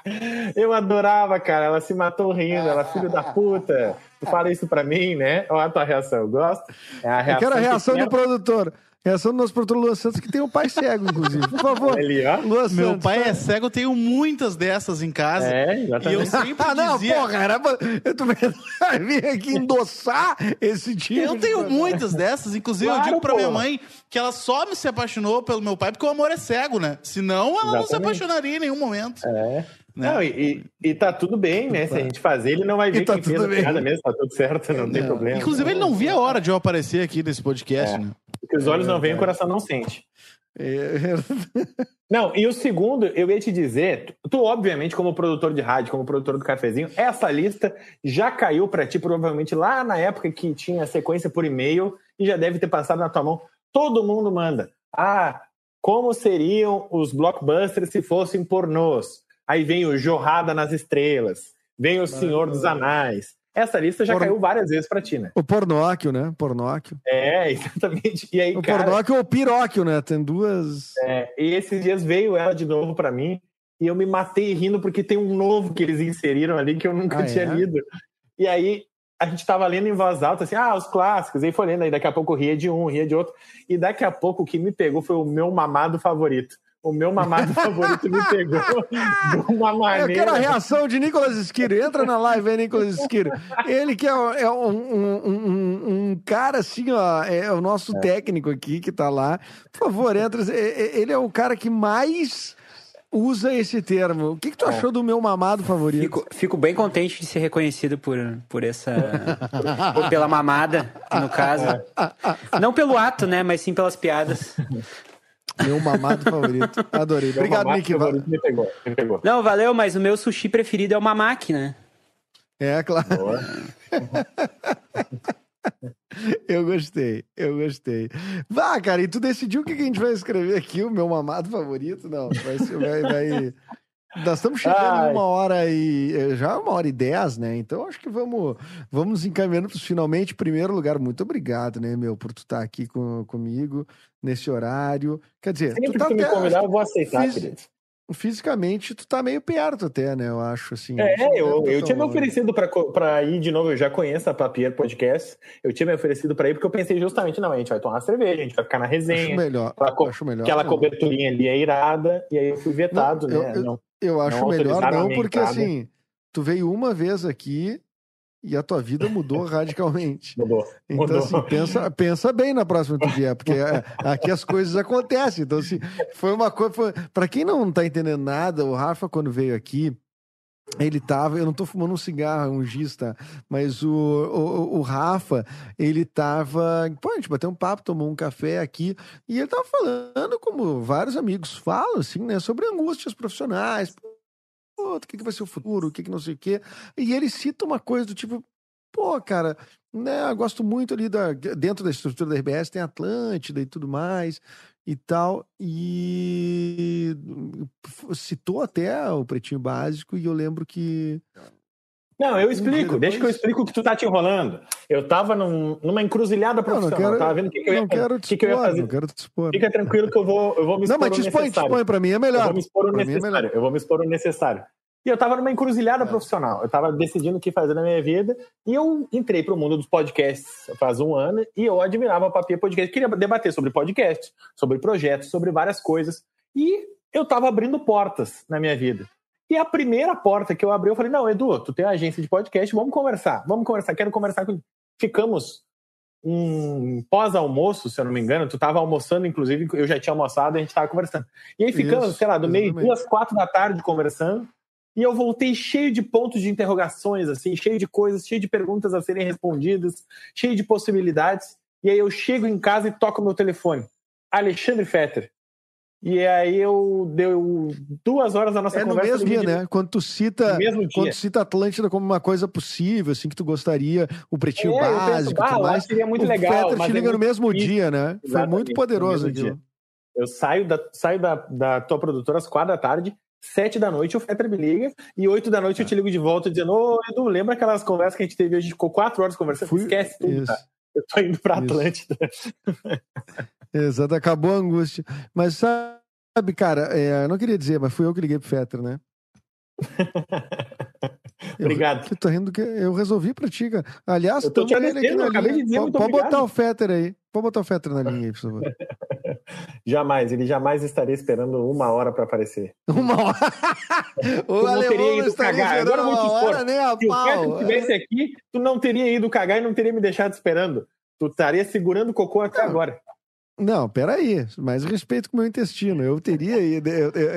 [SPEAKER 3] Eu adorava, cara. Ela se matou rindo. Ela, filho da puta. Tu fala isso pra mim, né? Olha a tua reação. Eu gosto.
[SPEAKER 2] É a reação Eu quero a reação do produtor. Reação do nosso produtor Luan Santos, que tem um pai cego, inclusive. Por favor.
[SPEAKER 5] Ele, ó. Luan Meu Santos, pai é cego, eu tenho muitas dessas em casa. É, exatamente. E eu sempre ah, não, dizia... porra, era...
[SPEAKER 2] eu tô vim aqui endossar esse tipo
[SPEAKER 5] Eu tenho muitas dessas. Inclusive, claro, eu digo pra porra. minha mãe que ela só me se apaixonou pelo meu pai porque o amor é cego, né? Senão, ela exatamente. não se apaixonaria em nenhum momento.
[SPEAKER 3] É. Né? Não, e, e, tá tudo bem, né? Se a gente fazer, ele não vai ver
[SPEAKER 2] tá quem fez a piada
[SPEAKER 3] mesmo, tá tudo certo, não, não tem problema.
[SPEAKER 5] Inclusive, ele não via a hora de eu aparecer aqui nesse podcast, é. né?
[SPEAKER 3] Porque os olhos não veem, o coração não sente. É. Não, e o segundo, eu ia te dizer, tu obviamente como produtor de rádio, como produtor do cafezinho, essa lista já caiu para ti provavelmente lá na época que tinha sequência por e-mail e já deve ter passado na tua mão. Todo mundo manda. Ah, como seriam os blockbusters se fossem pornôs? Aí vem o Jorrada nas Estrelas, vem o Senhor dos Anais. Essa lista já Por... caiu várias vezes pra ti, né?
[SPEAKER 2] O Pornóquio, né? Pornóquio.
[SPEAKER 3] É, exatamente. E aí,
[SPEAKER 2] o cara... Pornóquio ou o Piróquio, né? Tem duas.
[SPEAKER 3] É, e esses dias veio ela de novo para mim e eu me matei rindo porque tem um novo que eles inseriram ali que eu nunca ah, tinha é? lido. E aí a gente tava lendo em voz alta, assim, ah, os clássicos, aí foi lendo, aí daqui a pouco ria de um, ria de outro, e daqui a pouco o que me pegou foi o meu mamado favorito o meu mamado favorito me pegou de uma maneira.
[SPEAKER 2] Eu quero a reação de Nicolas Esquiro. Entra na live aí, Nicolas Esquiro. Ele que é, é um, um, um, um, cara assim, ó, é o nosso é. técnico aqui que tá lá. Por favor, entra. Ele é o cara que mais usa esse termo. O que, que tu é. achou do meu mamado favorito?
[SPEAKER 6] Fico, fico, bem contente de ser reconhecido por, por essa. pela mamada, no caso. É. Não pelo ato, né? Mas sim pelas piadas.
[SPEAKER 2] Meu mamado favorito. Adorei. Obrigado, Nick. Me pegou,
[SPEAKER 6] me pegou. Não, valeu, mas o meu sushi preferido é o mamaki, né?
[SPEAKER 2] É, claro. eu gostei, eu gostei. Vá, cara, e tu decidiu o que a gente vai escrever aqui? O meu mamado favorito? Não, vai, vai, vai, nós estamos chegando Ai. uma hora e. Eh, já uma hora e dez, né? Então acho que vamos, vamos encaminhando para finalmente. Primeiro lugar, muito obrigado, né, meu, por tu estar tá aqui com, comigo nesse horário. Quer dizer,
[SPEAKER 3] Sempre
[SPEAKER 2] tu tá
[SPEAKER 3] que me convidar, eu vou aceitar, querido.
[SPEAKER 2] Fisicamente, tu tá meio perto até, né? Eu acho, assim.
[SPEAKER 3] É, eu, eu tinha me oferecido para ir de novo, eu já conheço a Papier Podcast, eu tinha me oferecido para ir porque eu pensei justamente, não, a gente vai tomar uma cerveja, a gente vai ficar na resenha.
[SPEAKER 2] Acho melhor,
[SPEAKER 3] aquela,
[SPEAKER 2] acho melhor.
[SPEAKER 3] Aquela coberturinha ali é irada, e aí eu fui vetado, não,
[SPEAKER 2] né?
[SPEAKER 3] Eu, não,
[SPEAKER 2] eu acho não melhor não, porque assim, tu veio uma vez aqui e a tua vida mudou radicalmente.
[SPEAKER 3] Mudou.
[SPEAKER 2] Então,
[SPEAKER 3] mudou.
[SPEAKER 2] assim, pensa, pensa bem na próxima que vier, porque é, aqui as coisas acontecem. Então, assim, foi uma coisa. Para quem não tá entendendo nada, o Rafa, quando veio aqui, ele tava, eu não tô fumando um cigarro, um giz, tá? Mas o, o, o, Rafa, ele tava. Pô, a gente bateu um papo, tomou um café aqui, e ele tava falando, como vários amigos falam, assim, né, sobre angústias profissionais. Pô, o que, que vai ser o futuro? O que, que não sei o quê. E ele cita uma coisa do tipo, pô, cara, né, gosto muito ali da, dentro da estrutura da RBS, tem Atlântida e tudo mais e tal. E citou até o Pretinho Básico, e eu lembro que.
[SPEAKER 3] Não, eu explico, depois... deixa que eu explico o que tu tá te enrolando. Eu tava num, numa encruzilhada profissional, não, não quero, tava vendo o que, que, eu ia,
[SPEAKER 2] quero
[SPEAKER 3] que, que eu ia fazer.
[SPEAKER 2] Não quero te expor.
[SPEAKER 3] Fica tranquilo que eu vou, eu vou me expor
[SPEAKER 2] Não, mas te expõe, te expõe, pra mim é melhor.
[SPEAKER 3] Eu vou me expor o é necessário, é eu vou me expor o necessário. E eu estava numa encruzilhada é. profissional. Eu estava decidindo o que fazer na minha vida. E eu entrei para o mundo dos podcasts faz um ano e eu admirava a Papia Podcast. Queria debater sobre podcasts, sobre projetos, sobre várias coisas. E eu estava abrindo portas na minha vida. E a primeira porta que eu abri, eu falei: Não, Edu, tu tem uma agência de podcast, vamos conversar. Vamos conversar, quero conversar com. Ficamos um pós-almoço, se eu não me engano, tu estava almoçando, inclusive, eu já tinha almoçado e a gente estava conversando. E aí ficamos, Isso, sei lá, do meio, duas, quatro da tarde conversando. E eu voltei cheio de pontos de interrogações, assim, cheio de coisas, cheio de perguntas a serem respondidas, cheio de possibilidades. E aí eu chego em casa e toco meu telefone. Alexandre Fetter. E aí eu deu duas horas da nossa
[SPEAKER 2] é
[SPEAKER 3] conversa.
[SPEAKER 2] É no mesmo dia, né? Quando tu cita, quando tu cita Atlântida como uma coisa possível, assim que tu gostaria, o pretinho é, básico, penso, ah, mais.
[SPEAKER 3] Seria muito o legal.
[SPEAKER 2] Fetter te liga é no mesmo difícil. dia, né? Exatamente, Foi muito poderoso aquilo.
[SPEAKER 3] Eu saio da saio da, da tua produtora às quatro da tarde, sete da noite o Fetter me liga e oito da noite eu te ligo de volta dizendo: Ô Edu, lembra aquelas conversas que a gente teve? A gente ficou quatro horas conversando. Fui... Esquece tudo, tá? Eu tô indo pra Atlântida.
[SPEAKER 2] Exato, acabou a angústia. Mas sabe, cara, é, eu não queria dizer, mas fui eu que liguei pro Fetter, né?
[SPEAKER 3] Obrigado.
[SPEAKER 2] Eu, tô rindo que eu resolvi pra ti, cara. Aliás,
[SPEAKER 3] eu tô te agradecendo, eu acabei de dizer,
[SPEAKER 2] Pode, botar o Fetter aí. Pode botar o Fetter na linha aí, por favor.
[SPEAKER 3] jamais, ele jamais estaria esperando uma hora pra aparecer.
[SPEAKER 2] Uma hora? o
[SPEAKER 3] tu não teria ido cagar. Agora eu te
[SPEAKER 2] hora, nem a
[SPEAKER 3] Se pau. o Fetter estivesse aqui, tu não teria ido cagar e não teria me deixado esperando. Tu estaria segurando o cocô até não. agora.
[SPEAKER 2] Não, peraí, mais respeito com o meu intestino. Eu teria ido. Eu, eu,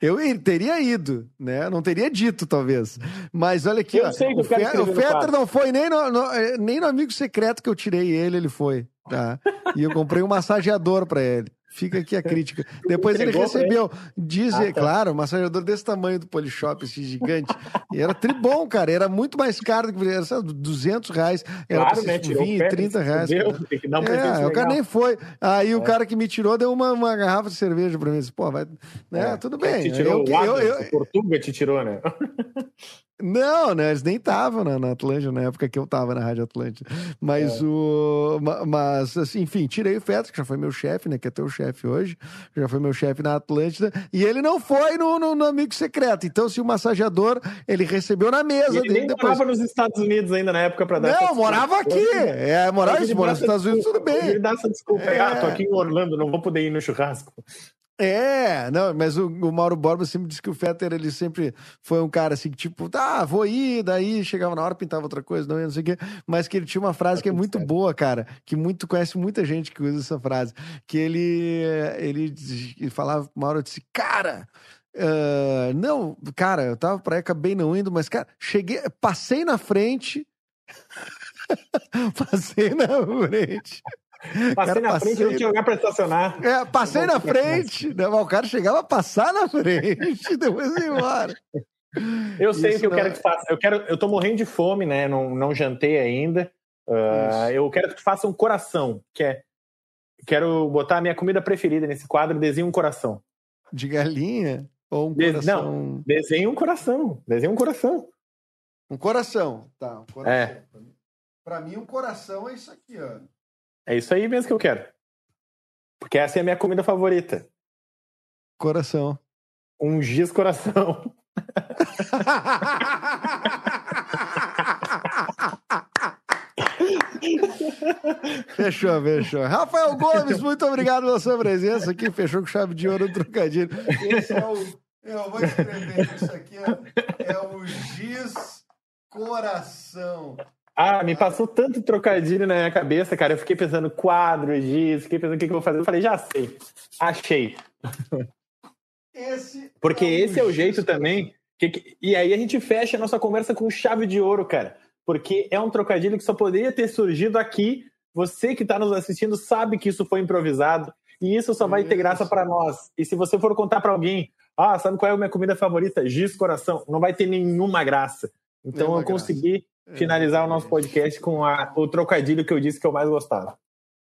[SPEAKER 2] eu, eu, teria ido, né? Não teria dito, talvez. Mas olha aqui,
[SPEAKER 3] eu ó, sei que o, Fe,
[SPEAKER 2] o Fetter não foi nem no, no, nem no amigo secreto que eu tirei ele, ele foi. Tá? E eu comprei um massageador para ele. Fica aqui a crítica. Depois ele recebeu, diz, ah, tá. claro, um massageador desse tamanho do Polishop, esse gigante. E era tribom, cara. Era muito mais caro do que era sabe, 200 reais. Era
[SPEAKER 3] claro, né? 20,
[SPEAKER 2] 30 reais. Deus, é, o cara nem foi. Aí é. o cara que me tirou deu uma, uma garrafa de cerveja pra mim. Disse, Pô, vai. Né, é. Tudo bem.
[SPEAKER 3] Te tirou eu, o eu, eu, Portuga te tirou, né?
[SPEAKER 2] Não, né? Eles nem estavam na, na Atlântida na época que eu tava na Rádio Atlântida. Mas é. o. Mas, assim, enfim, tirei o Feto, que já foi meu chefe, né? Que é teu chefe hoje. Já foi meu chefe na Atlântida. E ele não foi no, no, no, Amigo Secreto. Então, se o massageador, ele recebeu na mesa
[SPEAKER 3] ele
[SPEAKER 2] dele.
[SPEAKER 3] Ele depois... morava nos Estados Unidos ainda na época pra dar.
[SPEAKER 2] Não, morava aqui. É, morava, morava nos Estados Unidos, tudo bem.
[SPEAKER 3] Ele dá essa desculpa. É... Ah, tô aqui em Orlando, não vou poder ir no churrasco.
[SPEAKER 2] É, não, mas o, o, Mauro Borba sempre disse que o Fetter, ele sempre foi um cara assim, tipo, tá, vou ir, daí chegava na hora, pintava outra coisa, não, não sei o quê, mas que ele tinha uma frase tá que é muito certo. boa, cara, que muito conhece muita gente que usa essa frase, que ele, ele, ele falava, Mauro disse, cara, uh, não, cara, eu tava pra aí, acabei não indo, mas, cara, cheguei, passei na frente, passei na frente,
[SPEAKER 3] Passei cara, na passei... frente, não tinha lugar para estacionar.
[SPEAKER 2] É, passei na frente. Né, o cara chegava a passar na frente, depois ia embora.
[SPEAKER 3] Eu sei o que eu quero que tu faça. Eu, quero, eu tô morrendo de fome, né? Não, não jantei ainda. Uh, eu quero que tu faça um coração, que é. Quero botar a minha comida preferida nesse quadro, desenho um coração.
[SPEAKER 2] De galinha? Ou um De... coração? Não,
[SPEAKER 3] desenho um coração. Desenho um coração.
[SPEAKER 2] Um coração, tá. Um coração.
[SPEAKER 3] É.
[SPEAKER 2] Pra mim, um coração é isso aqui, ó.
[SPEAKER 3] É isso aí mesmo que eu quero. Porque essa é a minha comida favorita.
[SPEAKER 2] Coração.
[SPEAKER 3] Um giz coração.
[SPEAKER 2] fechou, fechou. Rafael Gomes, muito obrigado pela sua presença aqui. Fechou com chave de ouro no trocadilho. Esse é o. Eu vou escrever isso aqui. É, é o giz coração.
[SPEAKER 3] Ah, me passou tanto trocadilho na minha cabeça, cara. Eu fiquei pensando quadro, giz, fiquei pensando o que, que eu vou fazer. Eu falei, já sei. Achei.
[SPEAKER 2] Esse
[SPEAKER 3] Porque é esse é o jeito também. Que, que, e aí a gente fecha a nossa conversa com chave de ouro, cara. Porque é um trocadilho que só poderia ter surgido aqui. Você que está nos assistindo sabe que isso foi improvisado. E isso só vai ter graça para nós. E se você for contar para alguém, ah, sabe qual é a minha comida favorita? Giz coração. Não vai ter nenhuma graça. Então nenhuma eu consegui graça finalizar o nosso podcast com a, o trocadilho que eu disse que eu mais gostava.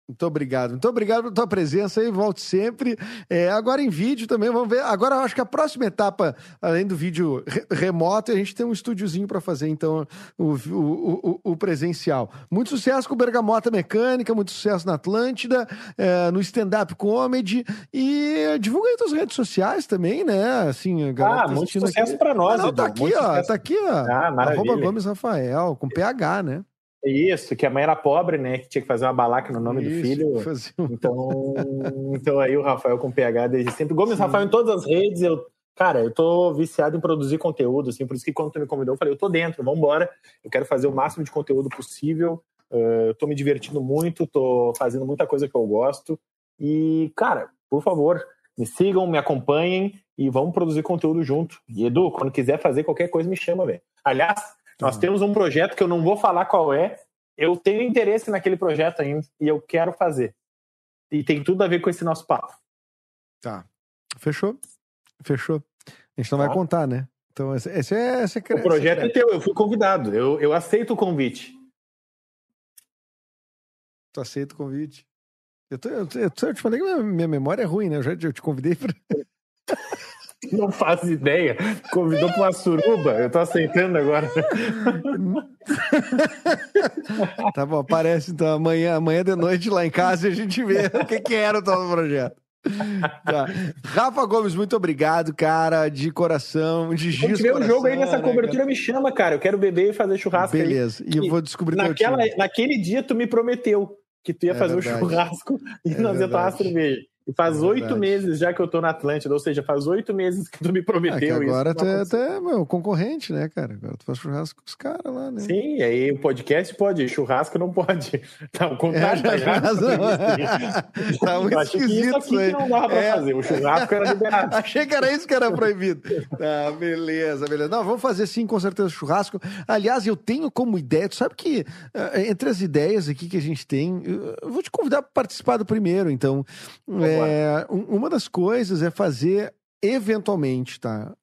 [SPEAKER 2] Muito obrigado. Muito obrigado pela tua presença aí. Volte sempre. É, agora em vídeo também, vamos ver. Agora eu acho que a próxima etapa, além do vídeo re remoto, a gente tem um estúdiozinho para fazer, então, o, o, o, o, presencial. Muito sucesso com Bergamota Mecânica, muito sucesso na Atlântida, é, no stand-up comedy. E divulga aí tuas redes sociais também, né? Assim,
[SPEAKER 3] a galera ah, tá muito sucesso para nós,
[SPEAKER 2] ah, não, tá aqui, ó. Sucesso. Tá aqui, ó. Ah, maravilha. Arroba Gomes Rafael, com PH, né?
[SPEAKER 3] Isso, que a mãe era pobre, né? Que tinha que fazer uma balaca no nome Isso, do filho. Então, então aí o Rafael com PH desde sempre. Gomes Sim. Rafael em todas as redes. Eu, cara, eu tô viciado em produzir conteúdo, assim, por isso que quando tu me convidou, eu falei, eu tô dentro, vamos embora. Eu quero fazer o máximo de conteúdo possível. Uh, tô me divertindo muito, tô fazendo muita coisa que eu gosto. E, cara, por favor, me sigam, me acompanhem e vamos produzir conteúdo junto. E Edu, quando quiser fazer qualquer coisa, me chama, velho. Aliás, nós uhum. temos um projeto que eu não vou falar qual é. Eu tenho interesse naquele projeto ainda e eu quero fazer. e tem tudo a ver com esse nosso papo.
[SPEAKER 2] Tá. Fechou. Fechou. A gente não tá. vai contar, né? Então, esse, esse é. Esse
[SPEAKER 3] é o projeto é teu, eu fui convidado. Eu, eu aceito o convite.
[SPEAKER 2] Tu aceita o convite? Eu, tô, eu, eu, eu te falei que minha, minha memória é ruim, né? Eu já eu te convidei para.
[SPEAKER 3] Não faz ideia. Convidou para uma suruba. Eu tô aceitando agora.
[SPEAKER 2] tá bom, aparece então amanhã, amanhã de noite lá em casa e a gente vê o que, que era o tal projeto. Tá. Rafa Gomes, muito obrigado, cara, de coração, de giz. Se
[SPEAKER 3] tiver um jogo aí nessa né, cobertura, cara? me chama, cara. Eu quero beber e fazer churrasco.
[SPEAKER 2] Beleza,
[SPEAKER 3] aí.
[SPEAKER 2] e eu vou descobrir
[SPEAKER 3] naquela, Naquele dia, tu me prometeu que tu ia é fazer o um churrasco e é nós ia tomar cerveja. E faz é oito meses já que eu tô na Atlântida, ou seja, faz oito meses que tu me prometeu
[SPEAKER 2] é agora isso. Agora tu é até meu concorrente, né, cara? Agora tu faz churrasco com os caras lá, né?
[SPEAKER 3] Sim, aí o podcast pode, churrasco não pode. Tá, o contato é, tá
[SPEAKER 2] Tá muito esquisito isso
[SPEAKER 3] aqui não dava pra é. fazer, o churrasco era liberado.
[SPEAKER 2] Achei que era isso que era proibido. Tá, beleza, beleza. Não, vamos fazer sim, com certeza, churrasco. Aliás, eu tenho como ideia, tu sabe que uh, entre as ideias aqui que a gente tem, eu vou te convidar para participar do primeiro, então. É, é, uma das coisas é fazer eventualmente, tá?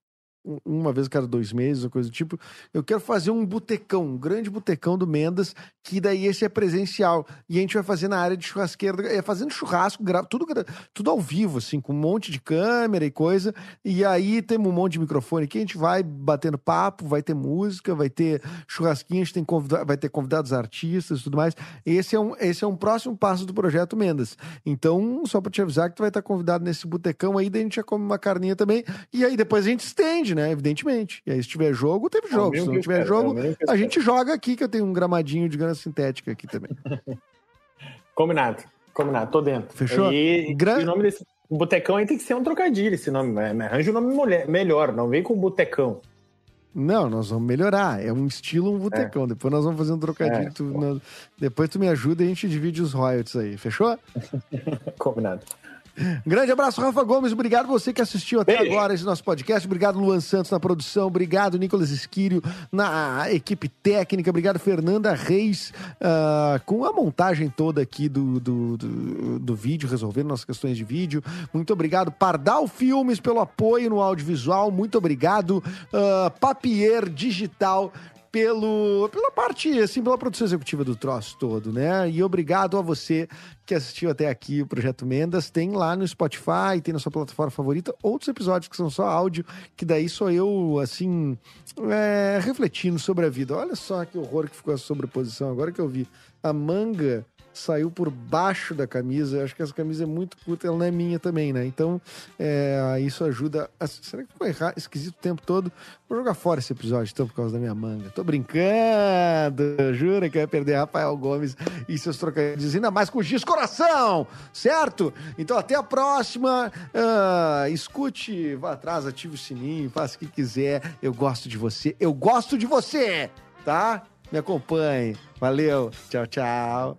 [SPEAKER 2] Uma vez cada dois meses, ou coisa do tipo, eu quero fazer um botecão, um grande botecão do Mendas, que daí esse é presencial. E a gente vai fazer na área de churrasqueira, é fazendo churrasco, tudo, tudo ao vivo, assim, com um monte de câmera e coisa. E aí temos um monte de microfone que a gente vai batendo papo, vai ter música, vai ter churrasquinho, a gente tem convida vai ter convidados artistas e tudo mais. Esse é, um, esse é um próximo passo do projeto Mendas. Então, só para te avisar que tu vai estar convidado nesse botecão aí, daí a gente já come uma carninha também. E aí depois a gente estende, né? Evidentemente. E aí, se tiver jogo, teve jogo. É se não tiver jogo, é a gente joga aqui, que eu tenho um gramadinho de grana sintética aqui também.
[SPEAKER 3] Combinado. Combinado, tô dentro.
[SPEAKER 2] Fechou?
[SPEAKER 3] E, Gra... e o nome desse botecão aí tem que ser um trocadilho, esse nome. Né? Arranja um nome mulher, melhor, não vem com botecão.
[SPEAKER 2] Não, nós vamos melhorar. É um estilo um botecão. É. Depois nós vamos fazer um trocadilho. É. Tu, nós... Depois tu me ajuda e a gente divide os royalties aí. Fechou?
[SPEAKER 3] Combinado.
[SPEAKER 2] Grande abraço, Rafa Gomes. Obrigado você que assistiu até Beijo. agora esse nosso podcast. Obrigado, Luan Santos, na produção. Obrigado, Nicolas Esquírio, na equipe técnica. Obrigado, Fernanda Reis, uh, com a montagem toda aqui do, do, do, do, vídeo, resolvendo nossas questões de vídeo. Muito obrigado, Pardal Filmes, pelo apoio no audiovisual. Muito obrigado, uh, Papier Digital pelo, pela parte, assim, pela produção executiva do troço todo, né? E obrigado a você que assistiu até aqui o Projeto Mendas. Tem lá no Spotify, tem na sua plataforma favorita outros episódios que são só áudio, que daí sou eu, assim, é, refletindo sobre a vida. Olha só que horror que ficou a sobreposição agora que eu vi. A manga saiu por baixo da camisa. Eu acho que essa camisa é muito curta, ela não é minha também, né? Então, é, isso ajuda. A... Será que ficou errado, esquisito o tempo todo? Vou jogar fora esse episódio, então, por causa da minha manga. Tô brincando! Jura que vai perder Rafael Gomes e seus trocadilhos, ainda mais com o Giz Coração, certo? Então, até a próxima. Uh, escute, vá atrás, ative o sininho, faça o que quiser. Eu gosto de você, eu gosto de você, tá? Me acompanhe. Valeu. Tchau, tchau.